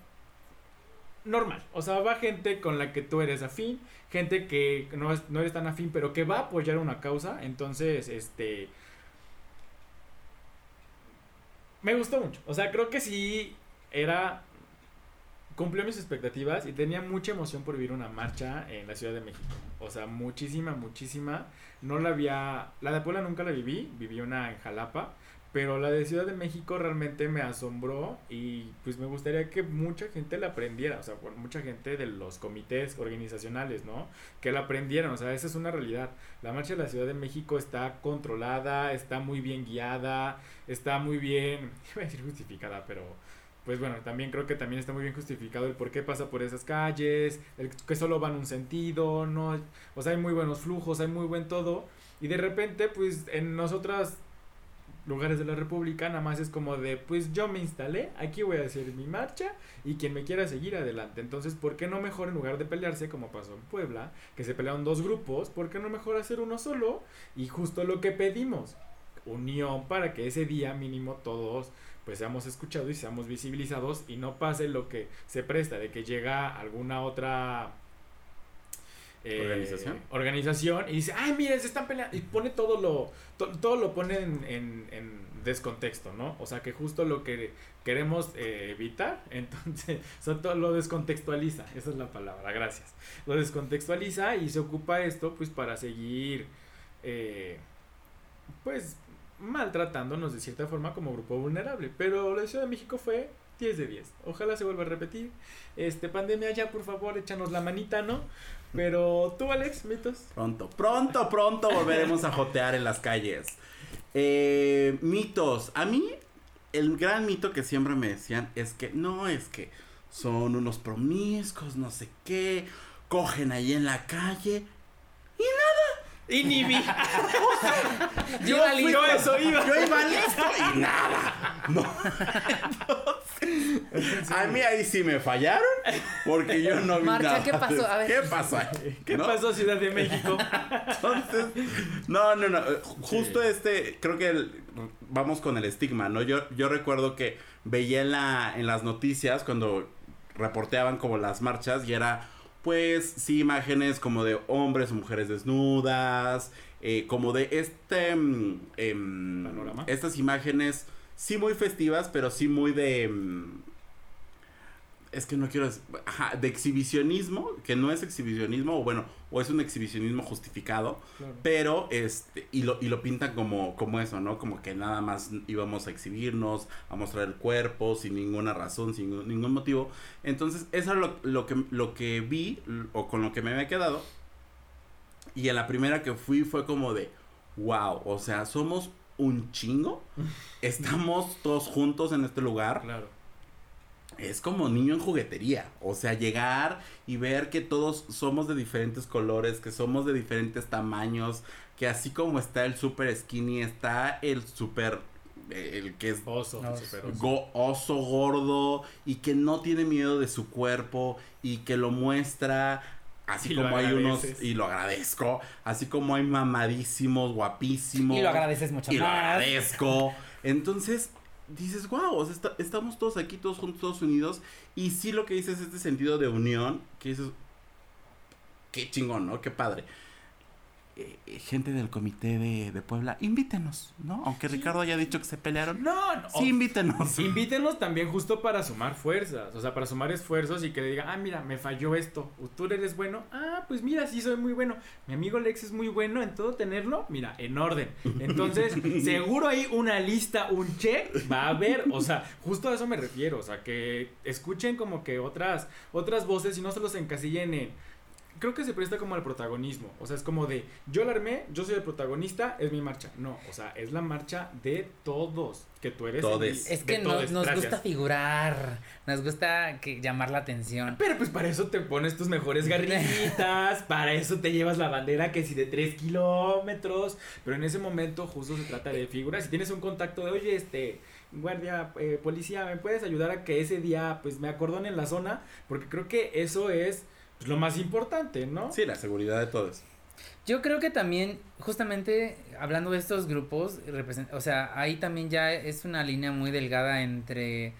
normal. O sea, va gente con la que tú eres afín, gente que no, no eres tan afín, pero que va a apoyar una causa. Entonces, este... Me gustó mucho. O sea, creo que sí era... Cumplió mis expectativas y tenía mucha emoción por vivir una marcha en la Ciudad de México. O sea, muchísima, muchísima. No la había... La de Puebla nunca la viví, viví una en Jalapa. Pero la de Ciudad de México realmente me asombró y pues me gustaría que mucha gente la aprendiera, o sea, por mucha gente de los comités organizacionales, ¿no? Que la aprendieran, o sea, esa es una realidad. La marcha de la Ciudad de México está controlada, está muy bien guiada, está muy bien, iba a decir justificada, pero pues bueno, también creo que también está muy bien justificado el por qué pasa por esas calles, el que solo van un sentido, no, o sea, hay muy buenos flujos, hay muy buen todo, y de repente, pues en nosotras lugares de la República, nada más es como de, pues yo me instalé, aquí voy a hacer mi marcha y quien me quiera seguir adelante. Entonces, ¿por qué no mejor en lugar de pelearse como pasó en Puebla, que se pelearon dos grupos, ¿por qué no mejor hacer uno solo? Y justo lo que pedimos, unión para que ese día mínimo todos pues seamos escuchados y seamos visibilizados y no pase lo que se presta de que llega alguna otra eh, organización organización y dice ay miren se están peleando y pone todo lo todo lo pone en, en, descontexto no o sea que justo lo que queremos eh, evitar entonces todo lo descontextualiza esa es la palabra gracias. Lo descontextualiza y se ocupa esto pues para seguir eh, pues maltratándonos de cierta forma como grupo vulnerable. Pero la Ciudad de México fue 10 de 10. Ojalá se vuelva a repetir. Este, pandemia ya, por favor, échanos la manita, ¿no? Pero tú, Alex, mitos. Pronto, pronto, pronto volveremos a jotear en las calles. Eh, mitos. A mí, el gran mito que siempre me decían es que no, es que son unos promiscuos, no sé qué, cogen ahí en la calle y nada. Y ni vi. yo, yo eso iba. Yo iba listo y nada. No. a mí ahí sí me fallaron porque yo no vi nada. ¿qué pasó? A ver. ¿Qué pasó? ¿Qué pasó Ciudad de México? Entonces, no, no, no. Justo este, creo que vamos con el estigma, ¿no? Yo, yo recuerdo que veía en, la, en las noticias cuando reporteaban como las marchas y era pues sí imágenes como de hombres o mujeres desnudas, eh, como de este... Mm, em, ¿Panorama? Estas imágenes sí muy festivas, pero sí muy de... Mm, es que no quiero... Ajá, de exhibicionismo, que no es exhibicionismo, o bueno, o es un exhibicionismo justificado, pero este, y lo, y lo pintan como, como eso, ¿no? Como que nada más íbamos a exhibirnos, a mostrar el cuerpo, sin ninguna razón, sin ningún motivo. Entonces, eso es lo, lo, que, lo que vi, o con lo que me había quedado. Y en la primera que fui fue como de, wow, o sea, somos un chingo, estamos todos juntos en este lugar. Claro es como niño en juguetería. O sea, llegar y ver que todos somos de diferentes colores, que somos de diferentes tamaños, que así como está el super skinny, está el super el que es oso, oso. gordo y que no tiene miedo de su cuerpo y que lo muestra así como hay unos y lo agradezco, así como hay mamadísimos, guapísimos y lo agradeces mucho y lo agradezco. Entonces, dices, wow, o sea, estamos todos aquí, todos juntos, todos unidos. Y sí lo que dices es este sentido de unión, que dices, qué chingón, ¿no? Qué padre. Eh, gente del comité de, Puebla, invítenos, ¿no? Aunque Ricardo haya dicho que se pelearon. No, no. Sí, invítenos. Invítenos también justo para sumar fuerzas, o sea, para sumar esfuerzos y que le diga, ah, mira, me falló esto, tú eres bueno, ah, pues mira, sí soy muy bueno, mi amigo Lex es muy bueno en todo tenerlo, mira, en orden. Entonces, seguro hay una lista, un check, va a haber, o sea, justo a eso me refiero, o sea, que escuchen como que otras, otras voces y no se los encasillen en creo que se presta como al protagonismo. O sea, es como de, yo la armé, yo soy el protagonista, es mi marcha. No, o sea, es la marcha de todos. Que tú eres. es que nos gusta figurar, nos gusta que llamar la atención. Pero pues para eso te pones tus mejores garritas, para eso te llevas la bandera que si de 3 kilómetros. Pero en ese momento justo se trata de figuras. Si tienes un contacto de, oye, este guardia, eh, policía, ¿me puedes ayudar a que ese día pues me en la zona? Porque creo que eso es pues, lo más importante, ¿no? Sí, la seguridad de todos. Yo creo que también, justamente hablando de estos grupos, o sea, ahí también ya es una línea muy delgada entre,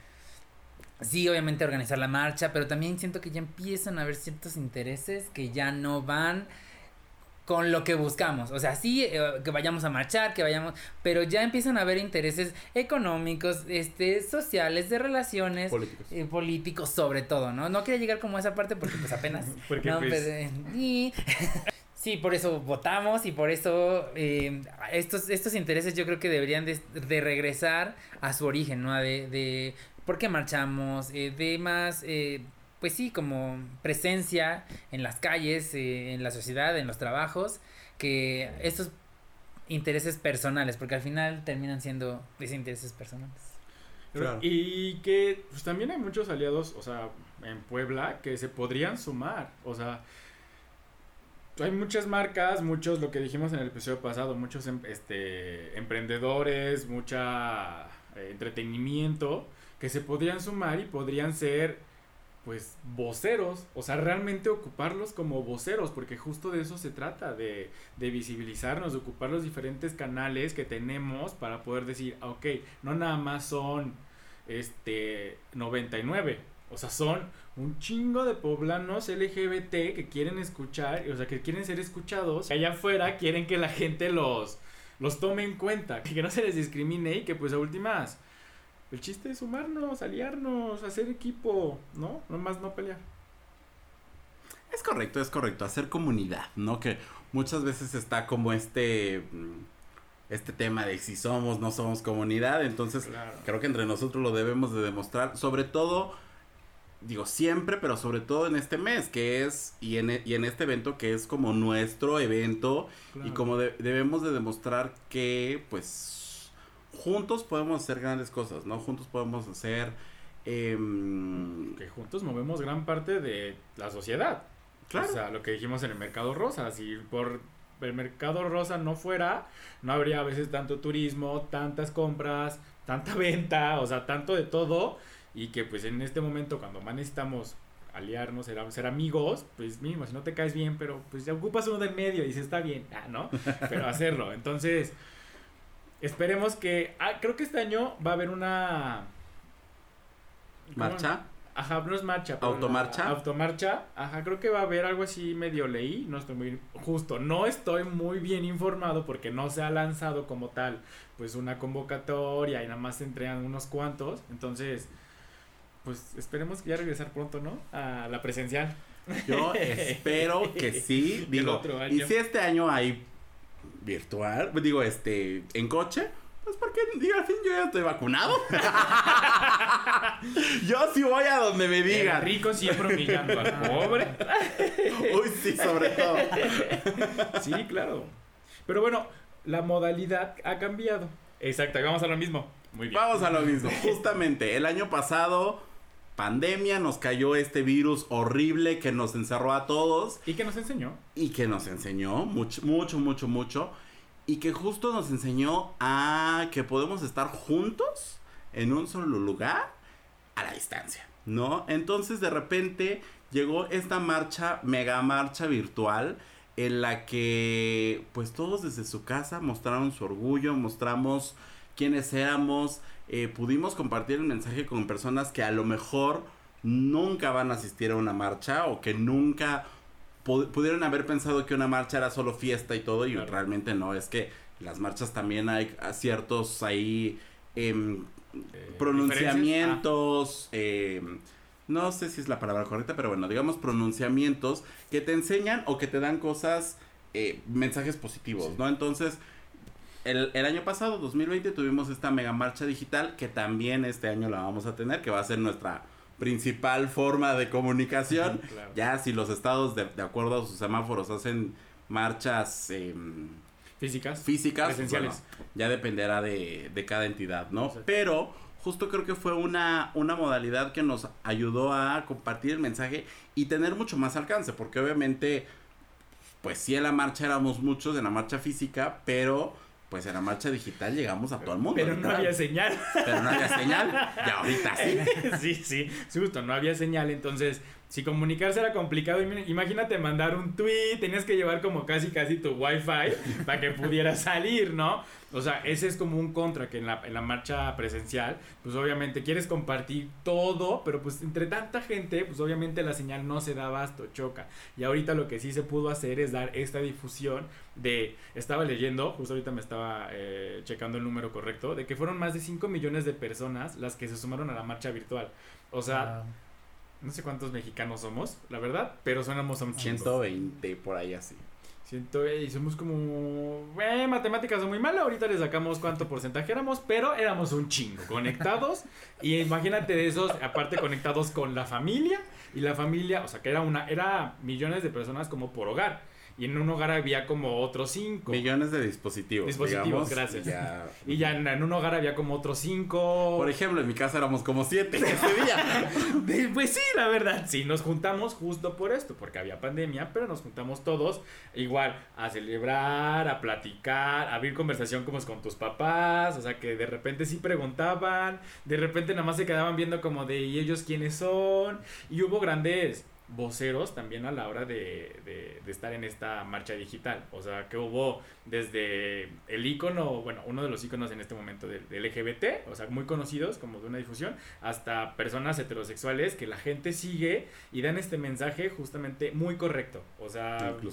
sí, obviamente organizar la marcha, pero también siento que ya empiezan a haber ciertos intereses que ya no van con lo que buscamos. O sea, sí, eh, que vayamos a marchar, que vayamos, pero ya empiezan a haber intereses económicos, este, sociales, de relaciones, políticos, eh, políticos sobre todo, ¿no? No quería llegar como a esa parte porque pues apenas. porque pues... Eh, sí, por eso votamos y por eso estos, estos intereses yo creo que deberían de, de regresar a su origen, ¿no? De, de por qué marchamos, de más pues sí, como presencia en las calles, eh, en la sociedad, en los trabajos, que estos intereses personales, porque al final terminan siendo intereses personales. Claro. Y que pues, también hay muchos aliados, o sea, en Puebla que se podrían sumar. O sea, hay muchas marcas, muchos, lo que dijimos en el episodio pasado, muchos em- este, emprendedores, mucha eh, entretenimiento que se podrían sumar y podrían ser pues voceros, o sea, realmente ocuparlos como voceros, porque justo de eso se trata, de, de visibilizarnos, de ocupar los diferentes canales que tenemos para poder decir, ah, ok, no nada más son este 99, o sea, son un chingo de poblanos LGBT que quieren escuchar, o sea, que quieren ser escuchados, allá afuera quieren que la gente los, los tome en cuenta, que no se les discrimine y que pues a últimas, el chiste es sumarnos, aliarnos, hacer equipo, ¿no? Nomás no pelear. Es correcto, es correcto. Hacer comunidad, ¿no? Que muchas veces está como este. mm, Este tema de si somos, no somos comunidad. Entonces, Claro. creo que entre nosotros lo debemos de demostrar. Sobre todo, digo siempre, pero sobre todo en este mes, que es. Y en, e- y en este evento que es como nuestro evento. Y como de- debemos de demostrar que, pues. Juntos podemos hacer grandes cosas, ¿no? Juntos podemos hacer. em, que juntos movemos gran parte de la sociedad. Claro. O sea, lo que dijimos en el mercado rosa, si por el mercado rosa no fuera, no habría a veces tanto turismo, tantas compras, tanta venta, o sea, tanto de todo. Y que pues en este momento cuando más necesitamos aliarnos, ser, ser amigos, pues mínimo, si no te caes bien, pero pues ya ocupas uno del medio y se está bien, ah, ¿no? Pero hacerlo. Entonces, esperemos que, ah, creo que este año va a haber una... ¿Marcha? Ajá, no es marcha. ¿Automarcha? Automarcha. Ajá, creo que va a haber algo así medio leí. No estoy muy justo. No estoy muy bien informado porque no se ha lanzado como tal, pues una convocatoria y nada más se entregan unos cuantos. Entonces, pues esperemos que ya regresar pronto, ¿no? A la presencial. Yo espero que sí. Digo, y si este año hay virtual, digo, este, en coche, pues porque, digo, al fin yo ya estoy vacunado. yo sí voy a donde me El digan. rico siempre humillando al pobre. Uy, sí, sobre todo. Sí, claro. Pero bueno, la modalidad ha cambiado. Exacto, vamos a lo mismo. Muy bien. Vamos a lo mismo. Justamente, el año pasado, pandemia, nos cayó este virus horrible que nos encerró a todos. ¿Y qué nos enseñó? y que nos enseñó mucho, mucho, mucho, mucho. Y que justo nos enseñó a que podemos estar juntos en un solo lugar a la distancia, ¿no? Entonces de repente llegó esta marcha, mega marcha virtual, en la que pues todos desde su casa mostraron su orgullo, mostramos quiénes éramos, eh, pudimos compartir el mensaje con personas que a lo mejor nunca van a asistir a una marcha o que nunca pu- pudieron haber pensado que una marcha era solo fiesta y todo y Claro. realmente no, es que las marchas también hay ciertos ahí em, Eh, pronunciamientos, em, no sé si es la palabra correcta, pero bueno, digamos pronunciamientos que te enseñan o que te dan cosas, eh, mensajes positivos, Sí. ¿no? Entonces, el, el año pasado, 2020, tuvimos esta mega marcha digital que también este año la vamos a tener, que va a ser nuestra principal forma de comunicación. Claro. Ya si los estados, de, de acuerdo a sus semáforos, hacen marchas em, Físicas. físicas, Presenciales. bueno, ya dependerá de, de cada entidad, ¿no? Exacto. Pero justo creo que fue una, una modalidad que nos ayudó a compartir el mensaje y tener mucho más alcance, porque obviamente, pues sí en la marcha éramos muchos, en la marcha física, pero pues en la marcha digital llegamos a todo el mundo. Pero no había señal. Pero no había señal, y ahorita sí. sí, sí, sí, justo, no había señal. Entonces, si comunicarse era complicado, im- imagínate mandar un tweet, tenías que llevar como casi, casi tu wifi para que pudiera salir, ¿no? O sea, ese es como un contra que en la, en la marcha presencial, pues obviamente quieres compartir todo, pero pues entre tanta gente, pues obviamente la señal no se da abasto, choca. Y ahorita lo que sí se pudo hacer es dar esta difusión de, estaba leyendo, justo ahorita me estaba eh, checando el número correcto, de que fueron más de 5 millones de personas las que se sumaron a la marcha virtual. O sea. No sé cuántos mexicanos somos, la verdad, pero sonamos a un chingo. 120 por ahí así. Siento, y somos como. Eh, matemáticas son muy malas. Ahorita le sacamos cuánto porcentaje éramos, pero éramos un chingo conectados. y imagínate de esos, aparte conectados con la familia. Y la familia, o sea, que era una. Era millones de personas como por hogar. Y en un hogar había como otros cinco. Millones de dispositivos. Dispositivos, digamos, gracias. ya- Y ya en, un hogar había como otros cinco. Por ejemplo, en mi casa éramos como siete ese día. De- Pues sí, la verdad, sí, nos juntamos justo por esto, porque había pandemia, pero nos juntamos todos igual a celebrar, a platicar, a abrir conversación como es con tus papás, o sea que de repente sí preguntaban, de repente nada más se quedaban viendo como de ¿y ellos quiénes son? Y hubo grandes voceros también a la hora de, de- de estar en esta marcha digital, o sea que hubo desde el icono, bueno, uno de los iconos en este momento del, del LGBT, o sea, muy conocidos como de una difusión, hasta personas heterosexuales que la gente sigue y dan este mensaje justamente muy correcto. O sea, vi-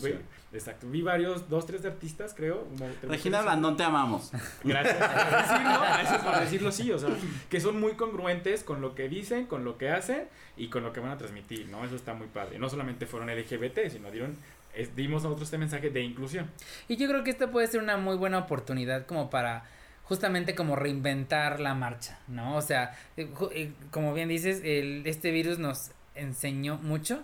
exacto. Vi varios, dos, tres artistas, creo. como- Regina Blandón, te amamos. Gracias por decirlo, gracias por decirlo, sí, o sea, que son muy congruentes con lo que dicen, con lo que hacen y con lo que van a transmitir, ¿no? Eso está muy padre. No solamente fueron LGBT, sino dieron, es- dimos nosotros este mensaje de inclusión. Y yo creo que esta puede ser una muy buena oportunidad como para justamente como reinventar la marcha, ¿no? O sea, eh, eh, como bien dices, el, este virus nos enseñó mucho,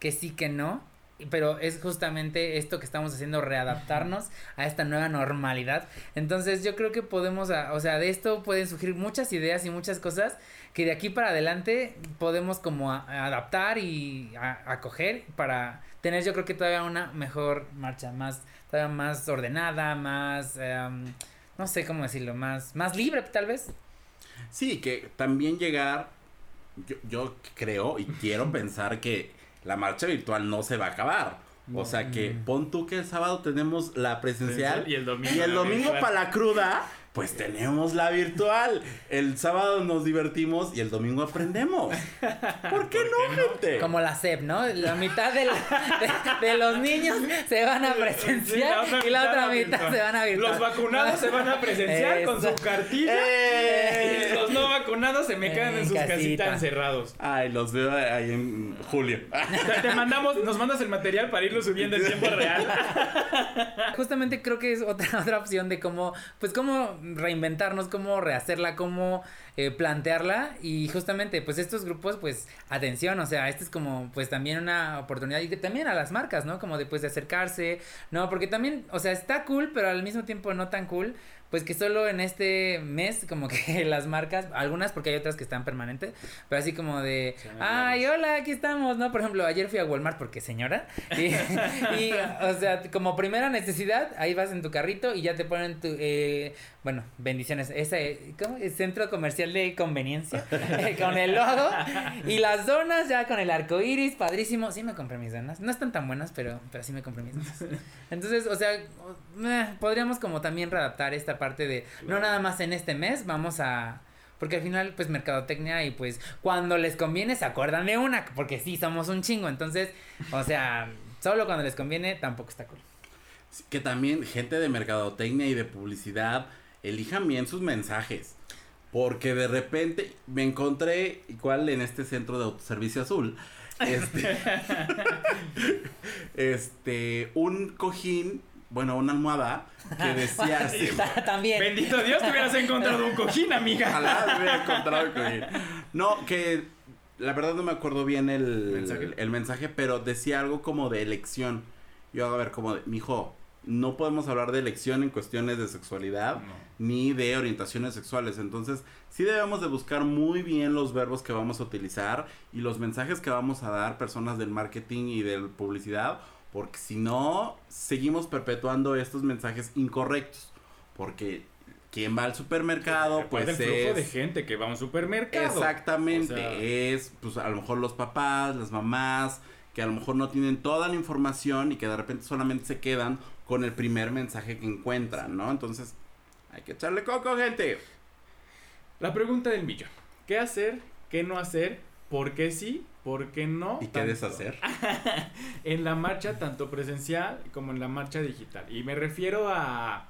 que sí, que no, pero es justamente esto que estamos haciendo, readaptarnos a esta nueva normalidad. Entonces yo creo que podemos, a- o sea, de esto pueden surgir muchas ideas y muchas cosas que de aquí para adelante podemos como a- a adaptar y a- acoger para tener yo creo que todavía una mejor marcha, más, todavía más ordenada, más, em, no sé cómo decirlo, más, más libre tal vez. Sí, que también llegar, yo, yo creo y quiero pensar que la marcha virtual no se va a acabar. O sea que pon tú que el sábado tenemos la presencial Y el domingo. y el domingo para la cruda, pues tenemos la virtual. El sábado nos divertimos y el domingo aprendemos. ¿Por qué no, gente? Como la SEP, ¿no? La mitad de, la- de, de los niños se van a Sí, presenciar y la otra mitad se van a virtual. Los vacunados se van a presenciar con su cartilla. ¡Eh! Y los no vacunados se me quedan en, En sus casita. casitas encerrados. Ay, los veo ahí en julio. Te, te mandamos, nos mandas el material para irlo subiendo en tiempo real. Justamente creo que es otra, otra opción de cómo, pues cómo reinventarnos, cómo rehacerla, cómo eh, plantearla y justamente pues estos grupos pues atención, o sea, este es como pues también una oportunidad y que también a las marcas, ¿no? Como después de acercarse, ¿no? Porque también, o sea, está cool, pero al mismo tiempo no tan cool, pues que solo en este mes como que las marcas, algunas porque hay otras que están permanentes, pero así como de, Sí, ay, hola, aquí estamos, ¿no? Por ejemplo, ayer fui a Walmart porque señora, y, y, o sea, como primera necesidad, ahí vas en tu carrito y ya te ponen tu, eh, bueno, bendiciones, ese, ¿cómo? Centro Comercial de Conveniencia, eh, con el logo, y las donas ya con el arco iris, padrísimo, sí me compré mis donas, no están tan buenas, pero, pero sí me compré mis donas. Entonces, o sea, eh, podríamos como también readaptar esta parte de, no nada más en este mes, vamos a... Porque al final, pues, mercadotecnia y pues, cuando les conviene, se acuerdan de una, porque sí, somos un chingo. Entonces, o sea, solo cuando les conviene, tampoco está cool. Que también gente de mercadotecnia y de publicidad elijan bien sus mensajes. Porque de repente me encontré igual en este centro de autoservicio azul. Este, este, un cojín, bueno, una almohada que decía así. También. Bendito Dios, te hubieras encontrado un cojín, amiga. Ojalá hubiera encontrado el cojín. No, que la verdad no me acuerdo bien el ¿Mensaje? el mensaje, pero decía algo como de elección. Yo a ver, como de, mijo, no podemos hablar de elección en cuestiones de sexualidad ni de orientaciones sexuales. Entonces, sí debemos de buscar muy bien los verbos que vamos a utilizar y los mensajes que vamos a dar personas del marketing y de publicidad, porque si no, seguimos perpetuando estos mensajes incorrectos. Porque quien va al supermercado, pues el flujo es... de gente que va a un supermercado. Exactamente, O sea- es pues a lo mejor los papás, las mamás, que a lo mejor no tienen toda la información y que de repente solamente se quedan con el primer mensaje que encuentran, ¿no? Entonces, hay que echarle coco, gente. La pregunta del millón. ¿Qué hacer? ¿Qué no hacer? ¿Por qué sí? ¿Por qué no? ¿Y qué Tanto deshacer? En la marcha, tanto presencial como en la marcha digital. Y me refiero a,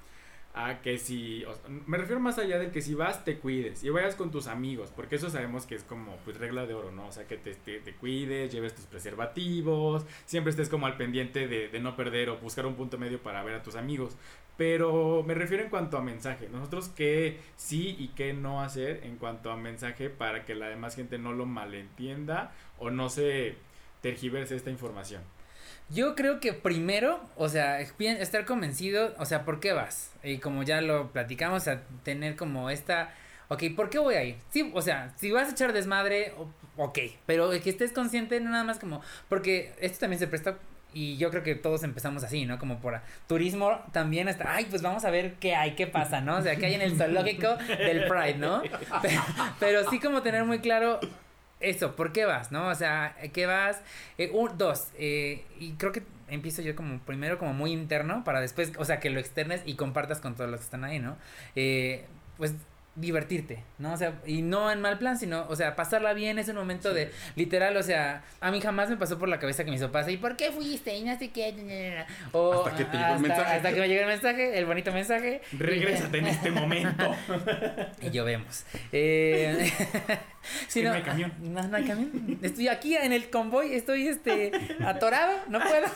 a que si. me refiero más allá de que si vas, te cuides. Y vayas con tus amigos. Porque eso sabemos que es como pues regla de oro, ¿no? O sea, que te, te, te cuides, lleves tus preservativos. Siempre estés como al pendiente de, de no perder o buscar un punto medio para ver a tus amigos. Pero me refiero en cuanto a mensaje. Nosotros qué sí y qué no hacer en cuanto a mensaje para que la demás gente no lo malentienda o no se tergiverse esta información. Yo creo que primero, o sea, estar convencido, o sea, ¿por qué vas? Y como ya lo platicamos, sea, tener como esta, ok, ¿por qué voy a ir? Sí, o sea, si vas a echar desmadre, ok, pero que estés consciente, no nada más como, porque esto también se presta, y yo creo que todos empezamos así, ¿no? Como por turismo también hasta, ay, pues vamos a ver qué hay, qué pasa, ¿no? O sea, qué hay en el zoológico del Pride, ¿no? Pero, pero sí como tener muy claro eso, ¿por qué vas, no? O sea, ¿qué vas? Eh, un, dos, eh, y creo que empiezo yo como primero como muy interno para después, o sea, que lo externes y compartas con todos los que están ahí, ¿no? Eh, pues divertirte, ¿no? O sea, y no en mal plan, sino, o sea, pasarla bien es un momento de, literal, o sea, a mí jamás me pasó por la cabeza que mis papás, ¿y por qué fuiste? Y no sé qué, o Hasta que te llegó el mensaje. Hasta que me llegó el mensaje, el bonito mensaje. Regrésate en este momento. Y yo vemos. Eh, si no hay camión. No, no hay camión. Estoy aquí en el convoy, estoy este atorado, no puedo.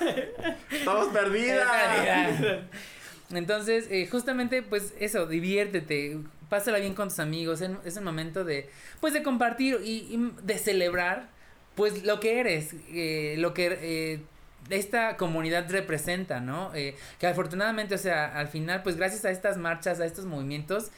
¡Estamos perdidas! Entonces, eh, justamente, pues eso, diviértete, pásala bien con tus amigos, es un momento de, pues, de compartir y, y de celebrar, pues, lo que eres, eh, lo que eh, esta comunidad representa, ¿no? Eh, que afortunadamente, o sea, al final, pues, gracias a estas marchas, a estos movimientos,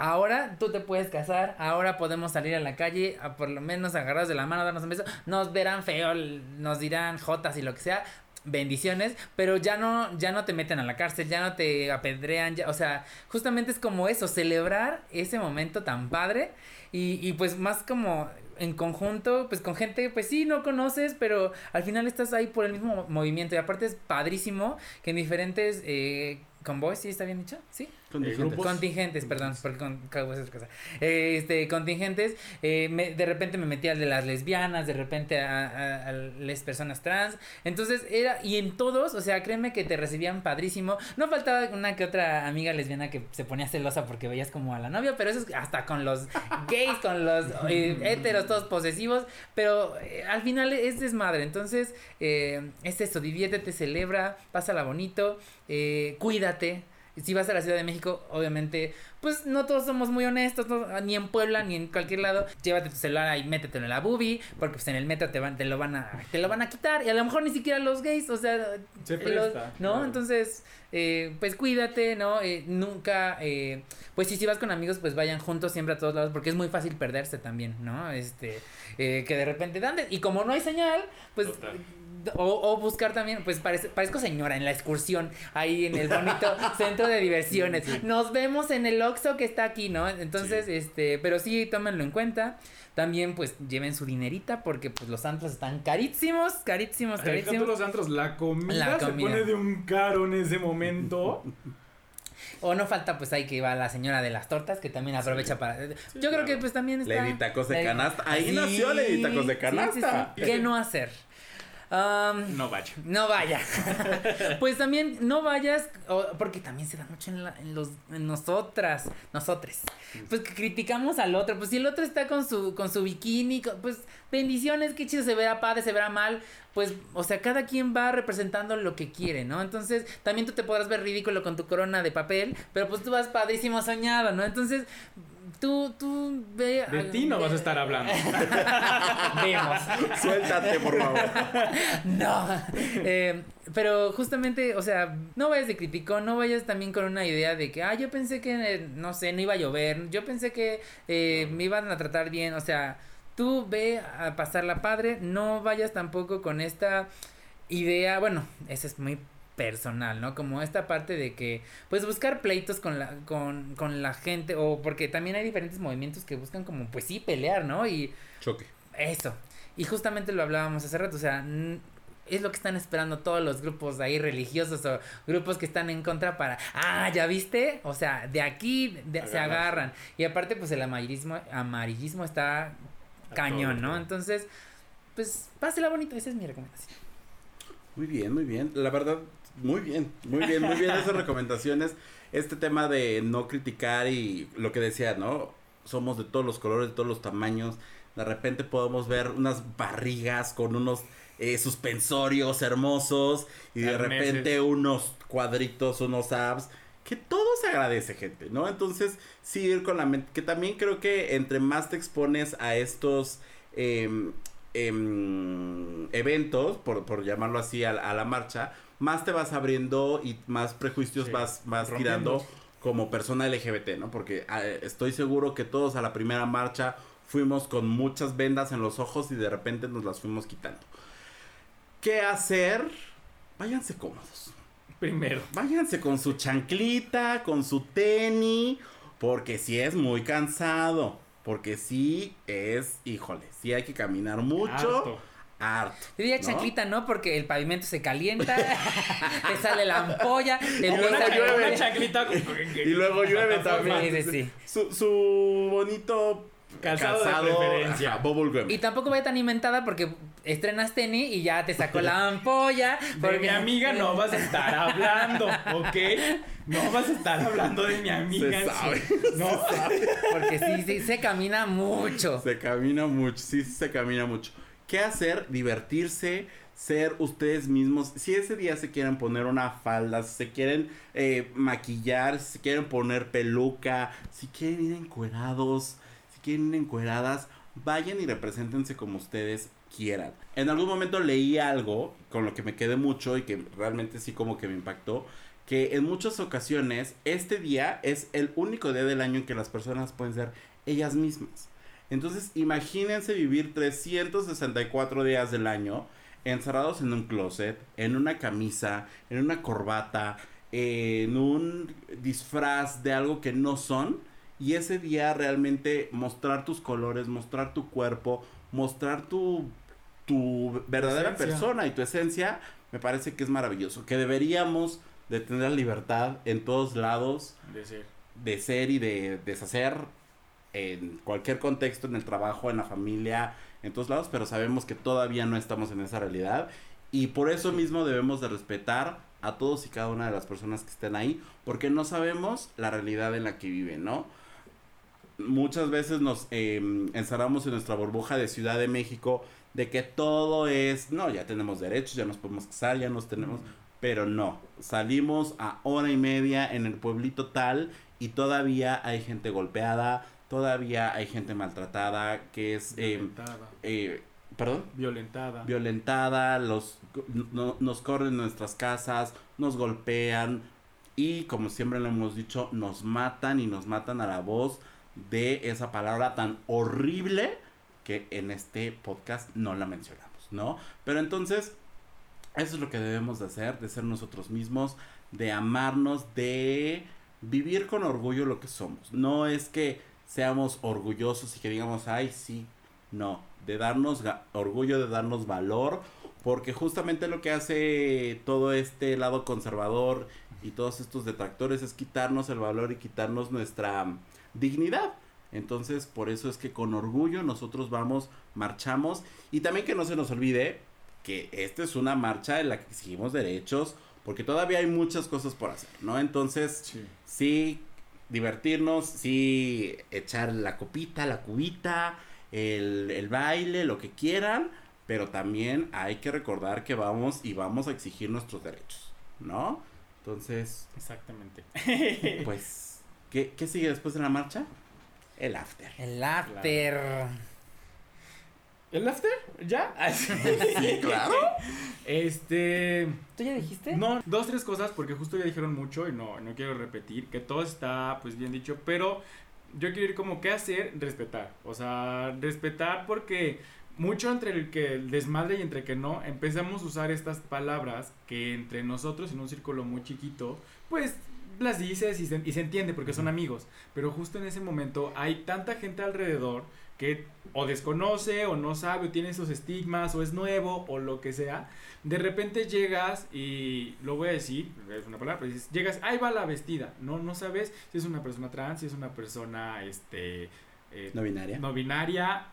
Ahora tú te puedes casar, ahora podemos salir a la calle, por lo menos agarrados de la mano, darnos un beso. Nos verán feo, nos dirán jotas y lo que sea, bendiciones, pero ya no, ya no te meten a la cárcel, ya no te apedrean, ya, o sea, justamente es como eso, celebrar ese momento tan padre y, y pues más como en conjunto, pues con gente, pues sí, no conoces, pero al final estás ahí por el mismo mo- movimiento y aparte es padrísimo que en diferentes eh, convoys, ¿sí está bien dicho? ¿Sí? Contingentes. grupos. Contingentes, perdón, porque con. Eh, este, contingentes, eh, me- de repente me metí al de las lesbianas, de repente a, a- a las personas trans. Entonces era, y en todos, o sea, créeme que te recibían padrísimo. No faltaba una que otra amiga lesbiana que se ponía celosa porque veías como a la novia, pero eso es hasta con los gays, con los eh, héteros, todos posesivos. Pero eh, al final es desmadre. Entonces, eh, es eso, diviértete, celebra, pásala bonito, eh, cuídate. Si vas a la Ciudad de México, obviamente, pues no todos somos muy honestos, no- ni en Puebla ni en cualquier lado. Llévate tu celular ahí, métetelo en la boobie, porque pues en el metro te van, te lo van a, te lo van a quitar y a lo mejor ni siquiera los gays, o sea, Se los- presta, ¿no? claro. Entonces, eh, pues cuídate, ¿no? Eh, nunca, eh, pues si, si vas con amigos, pues vayan juntos siempre a todos lados, porque es muy fácil perderse también, ¿no? Este, eh, que de repente, ¿dónde? Y como no hay señal, pues Total. O, o buscar también, pues parece- parezco señora en la excursión, ahí en el bonito centro de diversiones. Nos vemos en el Oxxo que está aquí, ¿no? Entonces, este, pero sí, tómenlo en cuenta. También, pues, lleven su dinerita porque, pues, los antros están carísimos, carísimos, carísimos. los antros, la comida La se comida. pone de un caro en ese momento. O no falta, pues, ahí que va la señora de las tortas que también aprovecha para... Yo creo que, pues, también está... Lady Tacos de Lady- Canasta. Ahí Sí, nació Lady Tacos de sí, sí, Canasta. sí. ¿Qué no hacer? No vaya. No vaya. pues también no vayas, porque también se da mucho en, la- en los, en nosotras, nosotres. Pues que criticamos al otro. Pues si el otro está con su, con su bikini, pues bendiciones, qué chido, se verá padre, se verá mal. Pues, o sea, cada quien va representando lo que quiere, ¿no? Entonces, también tú te podrás ver ridículo con tu corona de papel, pero pues tú vas padrísimo soñado, ¿no? Entonces, tú, tú ve. De ti no vas a estar hablando. Vemos. Suéltate, por favor. No, eh, pero justamente, o sea, no vayas de criticón, no vayas también con una idea de que, ah, yo pensé que, eh, no sé, no iba a llover, yo pensé que eh, me iban a tratar bien, o sea, tú ve a pasarla padre, no vayas tampoco con esta idea, bueno, eso es muy personal, ¿no? Como esta parte de que, pues buscar pleitos con la, con, con la gente, o porque también hay diferentes movimientos que buscan como, pues sí, pelear, ¿no? Y Choque. eso. Y justamente lo hablábamos hace rato, o sea, es lo que están esperando todos los grupos ahí religiosos o grupos que están en contra para, ah, ya viste, o sea, de aquí de- se agarran. Y aparte, pues el amarillismo, amarillismo está cañón, todo, ¿no? todo. Entonces, pues, pásela bonito, esa es mi recomendación. Muy bien, muy bien. La verdad, muy bien, muy bien, muy bien esas recomendaciones. Este tema de no criticar y lo que decía, ¿no? Somos de todos los colores, de todos los tamaños. De repente podemos ver unas barrigas con unos eh, suspensorios hermosos y de Arneses. repente unos cuadritos, unos abs. Que todo se agradece, gente, ¿no? Entonces, sí ir con la mente. Que también creo que entre más te expones a estos em, em, eventos, por, por llamarlo así, a, a la marcha, más te vas abriendo y más prejuicios Sí, vas, tirando como persona LGBT, ¿no? Porque ah, estoy seguro que todos a la primera marcha fuimos con muchas vendas en los ojos y de repente nos las fuimos quitando. ¿Qué hacer? Váyanse cómodos. Primero. Váyanse con su chanclita, con su tenis, porque sí es muy cansado. Porque sí es, híjole, sí hay que caminar mucho. Harto. Harto. Yo diría ¿no? chanclita, ¿no? Porque el pavimento se calienta, te sale la ampolla, te Y luego llueve. Una chanclita. Y luego llueve también. Sí, sí, sí. Su, su bonito Calzado de preferencia. ajá, bubblegum. Y tampoco vaya tan inventada porque estrenas tenis y ya te sacó la ampolla. De Porque mi amiga no vas a estar hablando, ¿ok? No vas a estar hablando de mi amiga. Se sabe, No, Porque sí, sí, se camina mucho. Se camina mucho, sí, sí se camina mucho. ¿Qué hacer? Divertirse, ser ustedes mismos. Si ese día se quieren poner una falda, si se quieren eh, maquillar, si se quieren poner peluca, si quieren ir encuerados, quieren encueradas, vayan y represéntense como ustedes quieran. En algún momento leí algo con lo que me quedé mucho y que realmente sí como que me impactó. Que en muchas ocasiones este día es el único día del año en que las personas pueden ser ellas mismas. Entonces, imagínense vivir 364 días del año encerrados en un closet, en una camisa, en una corbata, en un disfraz de algo que no son. Y ese día realmente mostrar tus colores, mostrar tu cuerpo, mostrar tu, tu verdadera Esencia. persona y tu esencia, me parece que es maravilloso. Que deberíamos de tener libertad en todos lados De ser. de ser y de deshacer en cualquier contexto, en el trabajo, en la familia, en todos lados, pero sabemos que todavía no estamos en esa realidad y por eso mismo debemos de respetar a todos y cada una de las personas que estén ahí, porque no sabemos la realidad en la que viven, ¿no? Muchas veces nos eh, encerramos en nuestra burbuja de Ciudad de México de que todo es, no, ya tenemos derechos, ya nos podemos casar, ya nos tenemos, pero no, salimos a hora y media en el pueblito tal y todavía hay gente golpeada, todavía hay gente maltratada, que es, eh, Violentada. eh, perdón, Violentada. violentada, los, no- nos corren nuestras casas, nos golpean y como siempre lo hemos dicho, nos matan y nos matan a la voz de esa palabra tan horrible que en este podcast no la mencionamos, ¿no? Pero entonces, eso es lo que debemos de hacer, de ser nosotros mismos, de amarnos, de vivir con orgullo lo que somos. No es que seamos orgullosos y que digamos, ay, sí, no, de darnos orgullo, de darnos valor, porque justamente lo que hace todo este lado conservador y todos estos detractores es quitarnos el valor y quitarnos nuestra dignidad. Entonces, por eso es que con orgullo nosotros vamos, marchamos y también que no se nos olvide que esta es una marcha en la que exigimos derechos, porque todavía hay muchas cosas por hacer, ¿no? Entonces, Sí. sí divertirnos, sí echar la copita, la cubita, el, el baile, lo que quieran, pero también hay que recordar que vamos y vamos a exigir nuestros derechos, ¿no? Entonces, Exactamente. pues, ¿qué, qué sigue después de la marcha? El after. El after. ¿El after? ¿Ya? Sí, claro. Este. ¿Tú ya dijiste? No, dos, tres cosas, porque justo ya dijeron mucho y no, no quiero repetir, que todo está pues bien dicho, pero yo quiero ir como qué hacer, respetar. O sea, respetar porque mucho entre el que el desmadre y entre que no, empezamos a usar estas palabras que entre nosotros en un círculo muy chiquito, pues las dices y se, y se entiende porque son amigos. Pero justo en ese momento hay tanta gente alrededor que o desconoce o no sabe o tiene esos estigmas o es nuevo o lo que sea. De repente llegas y lo voy a decir, es una palabra, pero dices, llegas, ahí va la vestida. No, no sabes si es una persona trans, si es una persona este eh, No binaria. no binaria,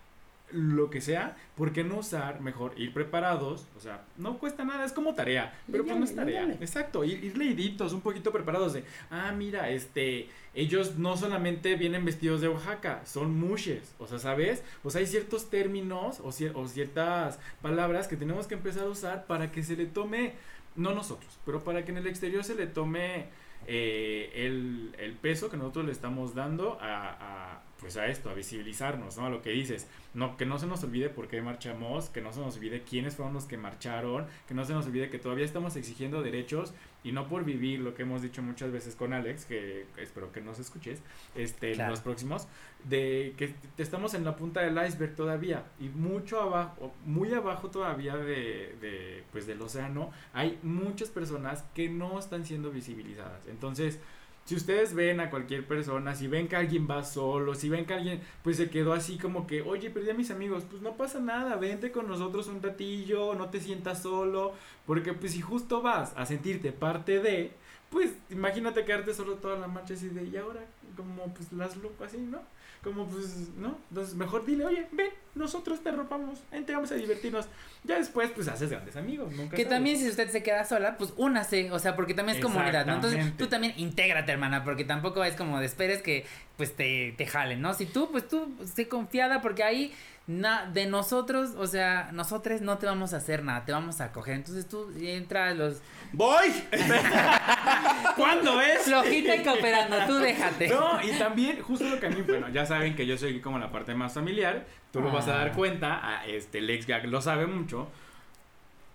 lo que sea, ¿por qué no usar mejor ir preparados? O sea, no cuesta nada, es como tarea, pero pues no es tarea. Exacto, ir, ir leíditos, un poquito preparados de, ah, mira, este, ellos no solamente vienen vestidos de Oaxaca, son mushes, o sea, ¿sabes? O sea, hay ciertos términos o, cier- o ciertas palabras que tenemos que empezar a usar para que se le tome, no nosotros, pero para que en el exterior se le tome eh, el, el peso que nosotros le estamos dando a, a- pues a esto, a visibilizarnos, ¿no? A lo que dices, no, que no se nos olvide por qué marchamos, que no se nos olvide quiénes fueron los que marcharon, que no se nos olvide que todavía estamos exigiendo derechos y no por vivir lo que hemos dicho muchas veces con Alex, que espero que nos escuches, este, en Claro. los próximos, de que te- estamos en la punta del iceberg todavía y mucho abajo, muy abajo todavía de, de, pues del océano, hay muchas personas que no están siendo visibilizadas. Entonces, si ustedes ven a cualquier persona, si ven que alguien va solo, si ven que alguien pues se quedó así como que, oye, perdí a mis amigos, pues no pasa nada, vente con nosotros un ratillo, no te sientas solo, porque pues si justo vas a sentirte parte de, pues imagínate quedarte solo toda la marcha así de, y ahora, como pues las locas así, ¿no? Como pues, ¿no? Entonces mejor dile, oye, ven, nosotros te arropamos, vente, vamos a divertirnos. Ya después pues haces grandes amigos, nunca Que sabes. también si usted se queda sola, pues únase, o sea, porque también es comunidad, ¿no? Entonces tú también intégrate, hermana, porque tampoco es como de esperes que pues te, te jalen, ¿no? Si tú, pues tú, sé confiada, porque ahí na, de nosotros, o sea, nosotros no te vamos a hacer nada, te vamos a coger. Entonces tú entra a los ¡Voy! ¿Cuándo es? flojita y cooperando, tú déjate. No, y también, justo lo que a mí, bueno, ya saben que yo soy como la parte más familiar, tú lo vas a dar Ah. cuenta, a este Lex Gag lo sabe mucho.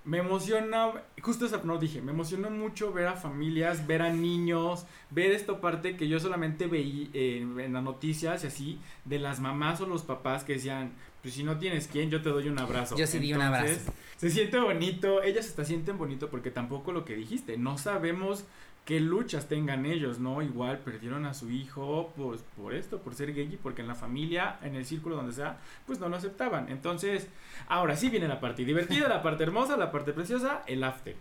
Me emociona, justo esa, no dije, me emociona mucho ver a familias, ver a niños, ver esta parte que yo solamente veí eh, en las noticias y así, de las mamás o los papás que decían, pues si no tienes quien, yo te doy un abrazo. Yo sí di un Entonces, abrazo. Se siente bonito, ellas hasta sienten bonito porque tampoco lo que dijiste, no sabemos qué luchas tengan ellos, ¿no? Igual perdieron a su hijo, pues por esto, por ser gay y porque en la familia, en el círculo donde sea, pues no lo aceptaban. Entonces, ahora sí viene la parte divertida, la parte hermosa, la parte preciosa, el after.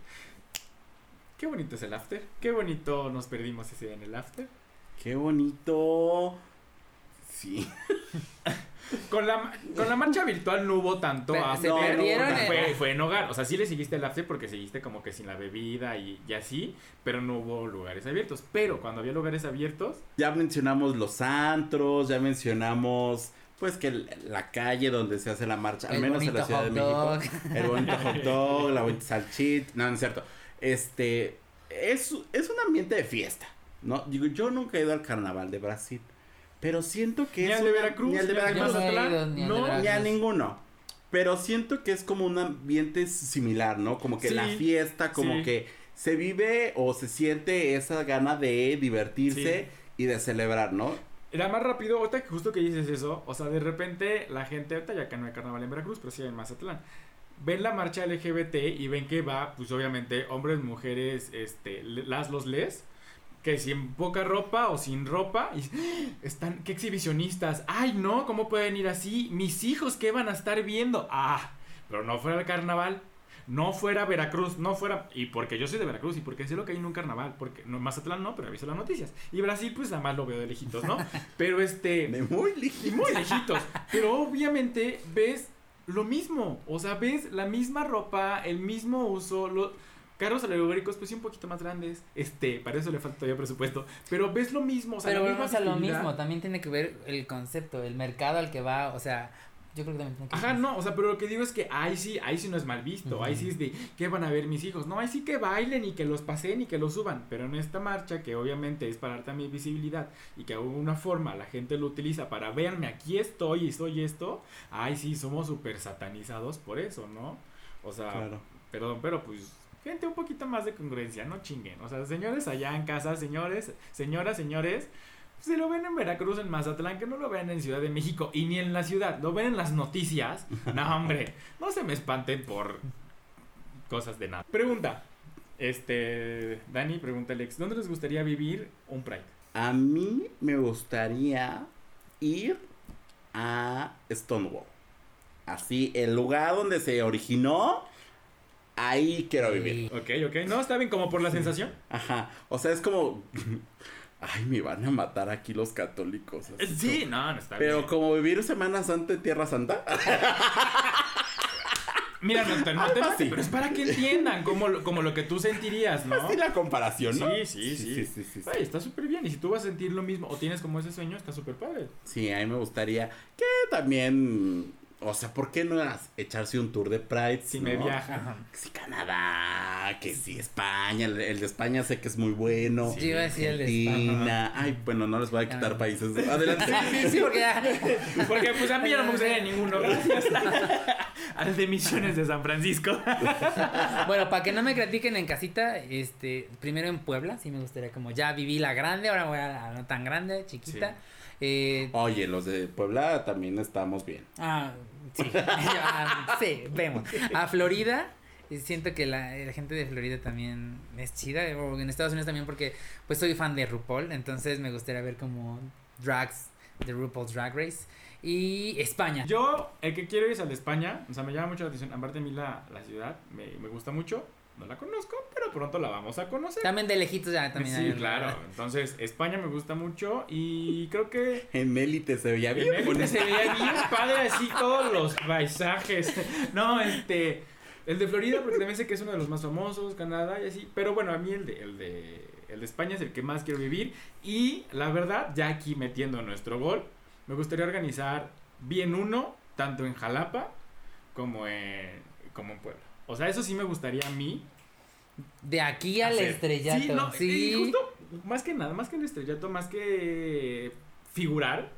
Qué bonito es el after, qué bonito nos perdimos ese día en el after. ¡Qué bonito! Sí. Con la, con la marcha virtual no hubo tanto Pero after, se No, perdieron no, fue, fue en hogar, o sea, sí le seguiste el after porque seguiste como que sin la bebida y, y así, pero no hubo lugares abiertos. Pero cuando había lugares abiertos, Ya mencionamos los antros, ya mencionamos pues que la calle donde se hace la marcha, al menos en la Ciudad de México. dog. El bonito hot dog, la bonita salchit, no, no es cierto. Este, es, es un ambiente de fiesta, ¿no? Digo, yo nunca he ido al carnaval de Brasil, pero siento que Ni es al de Veracruz, ni al de Veracruz, no ido ni al de no, Veracruz. ni a ninguno. Pero siento que es como un ambiente similar, ¿no? Como que Sí, la fiesta, como sí. que se vive o se siente esa gana de divertirse y de celebrar, ¿no? era más rápido, ahorita que justo que dices eso, o sea, de repente la gente, ahorita ya que no hay carnaval en Veracruz, pero sí en Mazatlán, ven la marcha LGBT y ven que va, pues obviamente, hombres, mujeres, este, las, los les, que sin poca ropa o sin ropa, y ¡ah! están, qué exhibicionistas, ay no, ¿cómo pueden ir así? Mis hijos, ¿qué van a estar viendo? Ah, pero no fuera el carnaval. No fuera Veracruz, no fuera. Y porque yo soy de Veracruz y porque sé lo que hay en un carnaval. Porque no, Mazatlán no, pero he visto las noticias. Y Brasil, pues nada más lo veo de lejitos, ¿no? Pero este. De muy ligero. muy lejitos. Pero obviamente ves lo mismo. O sea, ves la misma ropa, el mismo uso. Los carros alegóricos, pues sí, un poquito más grandes. Este, para eso le falta todavía presupuesto. Pero ves lo mismo. O sea, Pero la misma volvemos a lo mismo, también tiene que ver el concepto, el mercado al que va, o sea, yo creo que también tiene que Ajá, no, o sea, pero lo que digo es que ahí sí, ahí sí no es mal visto, ahí sí es de, ¿qué van a ver mis hijos? No, ahí sí que bailen y que los pasen y que los suban, pero en esta marcha, que obviamente es para dar también visibilidad y que de alguna forma la gente lo utiliza para verme, aquí estoy y soy esto, ahí sí somos súper satanizados por eso, ¿no? O sea, Claro. perdón, pero pues gente un poquito más de congruencia, no chinguen. O sea, señores allá en casa, señores, señoras, señores, si lo ven en Veracruz, en Mazatlán, que no lo ven en Ciudad de México y ni en la ciudad, lo ven en las noticias. No, hombre, no se me espanten por cosas de nada. Pregunta. Este, Dani, pregunta Alex, ¿dónde les gustaría vivir un Pride? A mí me gustaría ir a Stonewall. Así, el lugar donde se originó, ahí quiero vivir. Ok, ok, no, está bien como por la sensación. Ajá. O sea, es como. Ay, me van a matar aquí los católicos. así Sí, como- no, no está Pero bien. como vivir Semana Santa en Tierra Santa. Mira, no te, no te mate, pero es para que entiendan como lo, como lo que tú sentirías, ¿no? Así la comparación, ¿no? Sí, sí, sí. Sí, sí, sí, sí. Ay, está súper bien. Y si tú vas a sentir lo mismo o tienes como ese sueño, está súper padre. Sí, a mí me gustaría que también o sea, ¿por qué no echarse un tour de Pride? Si no? me viaja. Que si Canadá, que si España, el, el de España sé que es muy bueno. Sí, iba a decir el de España. Ay, bueno, no les voy a quitar Ah. países. Adelante. Sí, porque ya. Porque pues a mí ya no me gustaría ninguno, gracias. Al de Misiones de San Francisco. Bueno, para que no me critiquen en casita, este, primero en Puebla, sí me gustaría como ya viví la grande, ahora voy a la no tan grande, chiquita. Eh, Oye, los de Puebla también estamos bien. ah, sí, Ah, sí, vemos. A Florida, siento que la, la gente de Florida también es chida, en Estados Unidos también porque pues soy fan de RuPaul, entonces me gustaría ver como drags de RuPaul's Drag Race. Y España. Yo, el que quiero ir es al de España. O sea, me llama mucho la atención. Aparte a mí la, la ciudad me, me gusta mucho. No la conozco, pero pronto la vamos a conocer. También de lejitos ya también sí, hay- claro. Entonces, España me gusta mucho y creo que En élite se veía bien. En bonito. se veía bien padre así todos los paisajes. No, este. El de Florida, porque también sé que es uno de los más famosos, Canadá y así. Pero bueno, a mí el de, el de, el de España es el que más quiero vivir. Y la verdad, ya aquí metiendo nuestro gol, me gustaría organizar bien uno, tanto en Jalapa como en, como en Puebla. O sea, eso sí me gustaría a mí. De aquí al hacer. estrellato. Sí, no, sí. y justo, más que nada, más que el estrellato, más que figurar,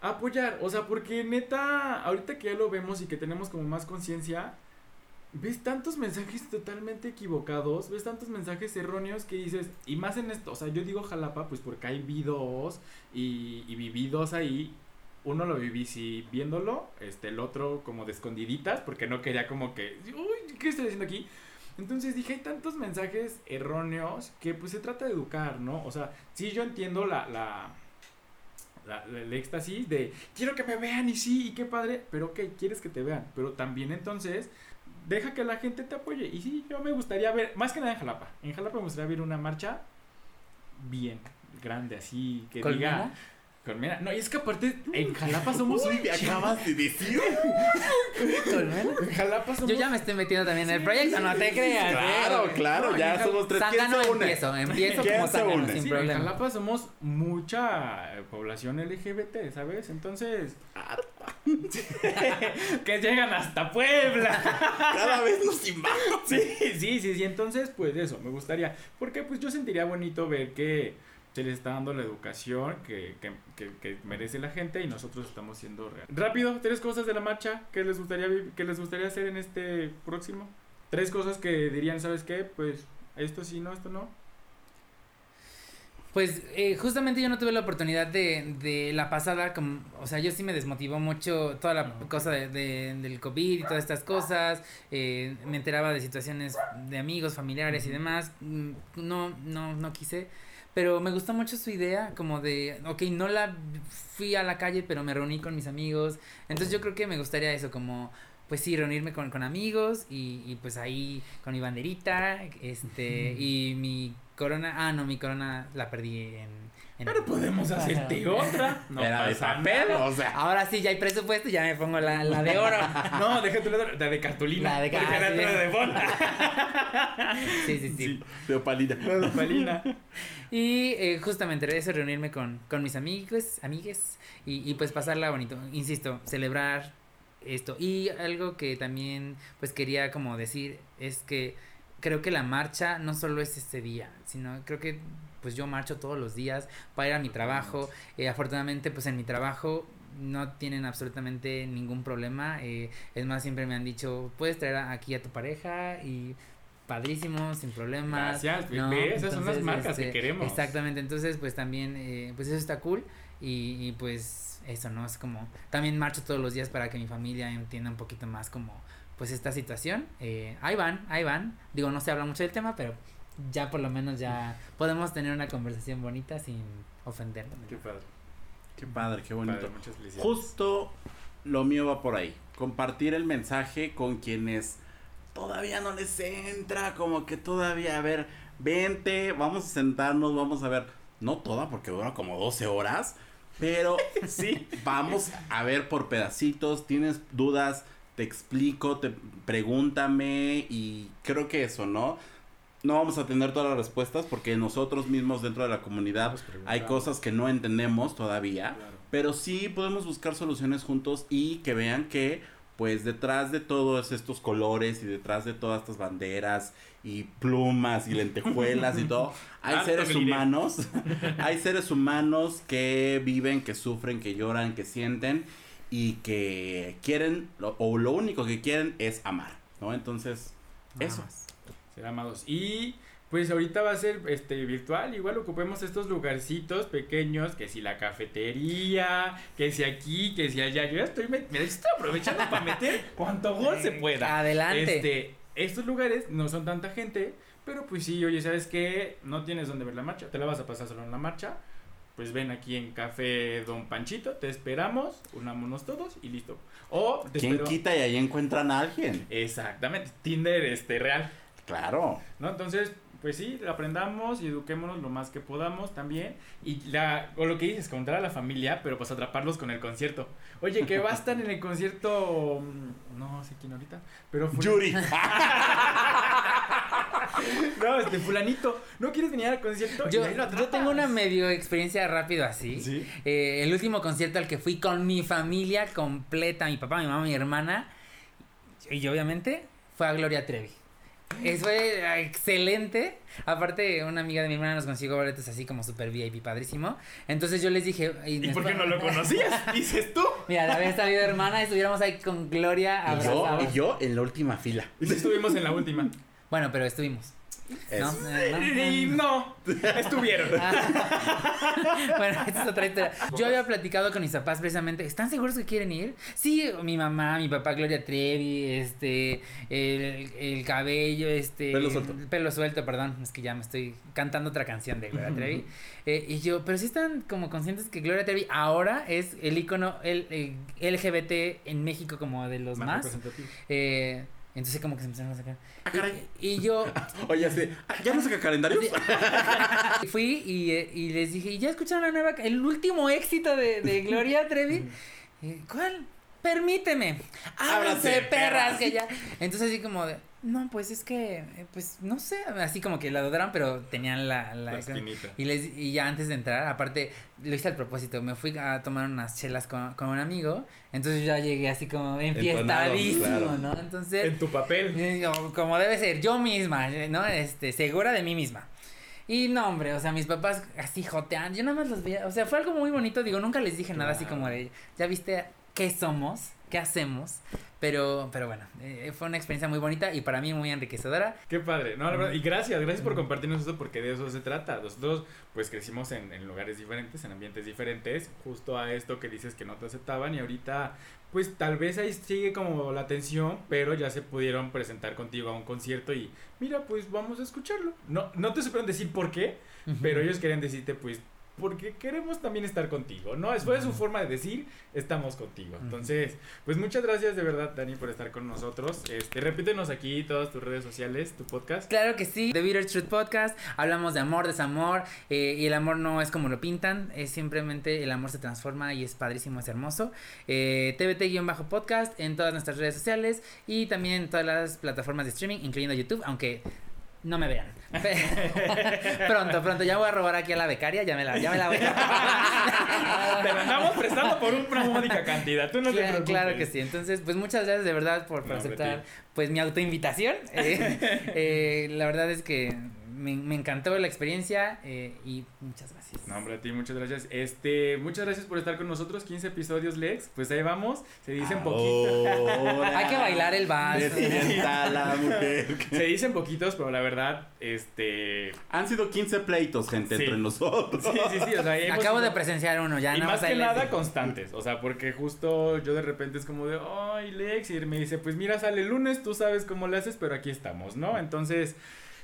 apoyar. O sea, porque neta, ahorita que ya lo vemos y que tenemos como más conciencia, ves tantos mensajes totalmente equivocados, ves tantos mensajes erróneos que dices, y más en esto, o sea, yo digo Jalapa, pues porque hay vi dos y, y viví dos ahí. Uno lo viví sí viéndolo, este, el otro como de escondiditas, porque no quería como que, uy, ¿qué estoy haciendo aquí? Entonces dije, hay tantos mensajes erróneos que pues se trata de educar, ¿no? O sea, sí yo entiendo la, la, la- la- el éxtasis de quiero que me vean y sí, y qué padre, pero ok, quieres que te vean, pero también entonces deja que la gente te apoye. Y sí, yo me gustaría ver, más que nada en Jalapa, en Jalapa me gustaría ver una marcha bien grande, así, que ¿Colmena? diga... Colmena. No, y es que aparte, en Jalapa somos Uy, un acabas de decir. ¿Colmena? En Jalapa somos Yo ya me estoy metiendo también en el proyecto, no te creas. ¿eh? Claro, claro, No, ya somos tres. ¿Quién se une? empiezo, empiezo ¿Quién como une? sin Sí, en problema. Jalapa somos mucha eh, población LGBT, ¿sabes? Entonces. que llegan hasta Puebla. Cada vez nos invadimos. sí, sí, sí, sí. Entonces, pues eso, me gustaría. Porque pues yo sentiría bonito ver que se les está dando la educación que, que, que, que merece la gente y nosotros estamos siendo real. Rápido, tres cosas de la marcha que les gustaría que les gustaría hacer en este próximo. Tres cosas que dirían, ¿sabes qué? Pues esto sí, no, esto no. Pues eh, justamente yo no tuve la oportunidad de, de la pasada, como, o sea, yo sí me desmotivó mucho toda la cosa de, de- del COVID y todas estas cosas, eh, me enteraba de situaciones de amigos, familiares y demás, mm, no, no, no quise, pero me gustó mucho su idea, como de, ok, no la fui a la calle, pero me reuní con mis amigos, entonces yo creo que me gustaría eso, como, pues sí, reunirme con, con amigos y, y pues ahí con mi banderita, este, y mi corona, ah, no, mi corona la perdí en... Pero podemos hacerte otra. No Era pasa nada. o sea. Ahora sí, ya hay presupuesto, ya me pongo la, la de oro. No, déjate la de, la de cartulina. La de porque ca- era sí. otra de bona. Sí, sí, sí. De opalina. La de palina. Y eh, justamente era eso, reunirme con, con mis amigos, amigues, y, y pues pasarla bonito. Insisto, celebrar esto. Y algo que también pues quería como decir es que creo que la marcha no solo es este día, sino creo que pues yo marcho todos los días para ir a mi trabajo. Eh, afortunadamente pues en mi trabajo no tienen absolutamente ningún problema. eh, es más, siempre me han dicho, puedes traer aquí a tu pareja y padrísimo, sin problemas. Gracias, ¿no? esas son las marcas que este, queremos. Exactamente, entonces pues también, eh, pues eso está cool y, y, pues eso, ¿no? Es como, también marcho todos los días para que mi familia entienda un poquito más como pues esta situación. Eh, ahí van, ahí van. Digo, no se habla mucho del tema, pero ya por lo menos ya podemos tener una conversación bonita sin ofendernos. Qué padre. Qué padre, qué bonito. Padre, muchas felicidades. Justo lo mío va por ahí. Compartir el mensaje con quienes todavía no les entra, como que todavía, a ver, vente, vamos a sentarnos, vamos a ver, no toda porque dura como 12 horas, pero sí, vamos a ver por pedacitos, tienes dudas, te explico, te pregúntame y creo que eso, ¿no? No vamos a tener todas las respuestas porque nosotros mismos dentro de la comunidad hay cosas que no entendemos todavía, Claro. pero sí podemos buscar soluciones juntos y que vean que pues detrás de todos estos colores y detrás de todas estas banderas y plumas y lentejuelas y todo, hay Harto seres humanos, hay seres humanos que viven, que sufren, que lloran, que sienten y que quieren lo- o lo único que quieren es amar, ¿no? Entonces, Nada eso. más. Ser amados. Y pues ahorita va a ser este virtual, igual ocupemos estos lugarcitos pequeños, que si la cafetería, que si aquí, que si allá. Yo ya estoy, me, me estoy aprovechando para meter cuanto gol se pueda. Adelante. Este, estos lugares no son tanta gente, pero pues sí, oye, ¿sabes qué? No tienes dónde ver la marcha, te la vas a pasar solo en la marcha. Pues ven aquí en Café Don Panchito, te esperamos, unámonos todos y listo. O te ¿Quién espero- quita y ahí encuentran a alguien? Exactamente, Tinder este real. Claro. ¿no? Entonces, pues sí, aprendamos y eduquémonos lo más que podamos también. Y la, o lo que dices, contar a la familia, pero pues atraparlos con el concierto. Oye, que va a estar en el concierto, mm, no sé quién ahorita, pero ful- Yuri. No, este fulanito, ¿no quieres venir al concierto? Yo, yo tengo una medio experiencia rápido así. Sí. Eh, el último concierto al que fui con mi familia completa, mi papá, mi mamá, mi hermana, y obviamente fue a Gloria Trevi. Eso fue eh, excelente. Aparte, una amiga de mi hermana nos consiguió boletos así como super VIP, padrísimo. Entonces yo les dije... ¿Y por qué no lo conocías? Dices tú. Mira, de haber salido hermana, estuviéramos ahí con Gloria Y yo, y yo en la última fila. Y estuvimos en la última. Bueno, pero estuvimos. ¿No? Eh, Y no, estuvieron. Ah. bueno, esta es otra historia. Yo había platicado con mis papás precisamente. ¿Están seguros que quieren ir? Sí, mi mamá, mi papá Gloria Trevi, este, el, el cabello, este. Pelo suelto. Pelo suelto, perdón. Es que ya me estoy cantando otra canción de Gloria Trevi. Eh, y yo, pero sí están como conscientes que Gloria Trevi ahora es el icono el, el LGBT en México como de los más. representativo. Eh, entonces como que se empezaron a sacar. Ah, caray. Y, y yo, Oye, así, ah, ¿ya no saca calendarios? Fui y, eh, y les dije, ¿y ya escucharon la nueva, el último éxito de, de Gloria Trevi? ¿Cuál? Permíteme. Ábranse, perras. que ya. Entonces así como de, no, pues es que, eh, pues no sé, así como que la dudaron, pero tenían la... la- La esquinita. y, les, y ya antes de entrar, aparte, lo hice al propósito, me fui a tomar unas chelas con, con un amigo, entonces ya llegué así como enfiestadísimo, claro. ¿no? Entonces... En tu papel. Eh, Como debe ser, yo misma, eh, ¿no? Este, segura de mí misma. Y no, hombre, o sea, mis papás así joteando, yo nada más los veía, o sea, fue algo muy bonito, digo, nunca les dije nada así como de, ya viste qué somos, qué hacemos, pero, pero bueno, eh, fue una experiencia muy bonita y para mí muy enriquecedora. Qué padre, no, la verdad, y gracias, gracias por compartirnos eso porque de eso se trata. Nosotros pues crecimos en, en lugares diferentes, en ambientes diferentes, justo a esto que dices que no te aceptaban y ahorita pues tal vez ahí sigue como la tensión, pero ya se pudieron presentar contigo a un concierto y mira, pues vamos a escucharlo. No, no te supieron decir por qué, pero ellos querían decirte pues porque queremos también estar contigo, ¿no? Fue su forma de decir, estamos contigo. Entonces, pues muchas gracias de verdad, Dani, por estar con nosotros. Este, repítenos aquí todas tus redes sociales, tu podcast. Claro que sí, The Bitter Truth Podcast, hablamos de amor, desamor, eh, y el amor no es como lo pintan, es simplemente el amor se transforma y es padrísimo, es hermoso. Eh, TBT-podcast en todas nuestras redes sociales y también en todas las plataformas de streaming, incluyendo YouTube, aunque no me vean. pronto, pronto, ya voy a robar aquí a la becaria, ya me la, ya me la voy Te la andamos prestando por una módica cantidad, tú no te Claro, preocupes. claro que sí. Entonces, pues muchas gracias de verdad por, por No, hombre, aceptar tío. pues mi autoinvitación. Eh, eh, la verdad es que me, me encantó la experiencia eh, y muchas gracias. No, hombre, a ti muchas gracias. Este, muchas gracias por estar con nosotros, 15 episodios, Lex. Pues ahí vamos, se dicen poquitos. Ahora Hay que bailar el vals. Despierta la mujer. Se dicen poquitos, pero la verdad, este... Han sido 15 pleitos, gente, Sí. entre nosotros. Sí, sí, sí, o sea, hemos Acabo de presenciar uno, ya y nada más que nada digo. constantes, o sea, porque justo yo de repente es como de, ay, Lex, y me dice, pues mira, sale el lunes, tú sabes cómo lo haces, pero aquí estamos, ¿no? Entonces,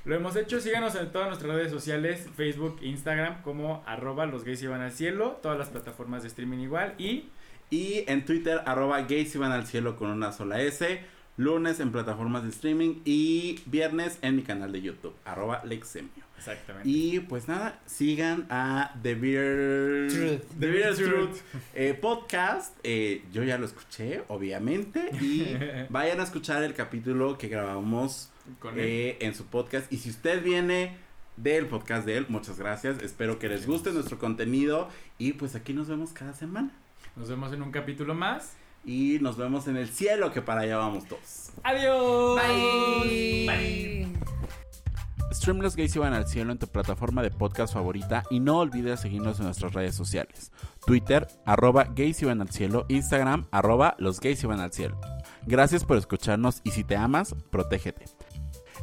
lo hemos hecho, síganos en todas nuestras redes sociales, Facebook, Instagram, como arroba los gays iban al cielo, todas las plataformas de streaming igual, y Y en Twitter, arroba gays y van al cielo con una sola S. lunes en plataformas de streaming y viernes en mi canal de YouTube, arroba Lexemio. Exactamente. Y pues nada, sigan a The Beer Truth. The Beer Truth eh, podcast. Eh, yo ya lo escuché, obviamente. Y vayan a escuchar el capítulo que grabamos Con él. eh, en su podcast. Y si usted viene del podcast de él, muchas gracias. Espero que les guste nuestro contenido. Y pues aquí nos vemos cada semana. Nos vemos en un capítulo más. Y nos vemos en el cielo, que para allá vamos todos. Adiós. Bye. Stream Los Gays Iban al Cielo en tu plataforma de podcast favorita y no olvides seguirnos en nuestras redes sociales. Twitter, arroba Gays Iban al Cielo, Instagram, arroba Los Gays Iban al Cielo. Gracias por escucharnos y si te amas, protégete.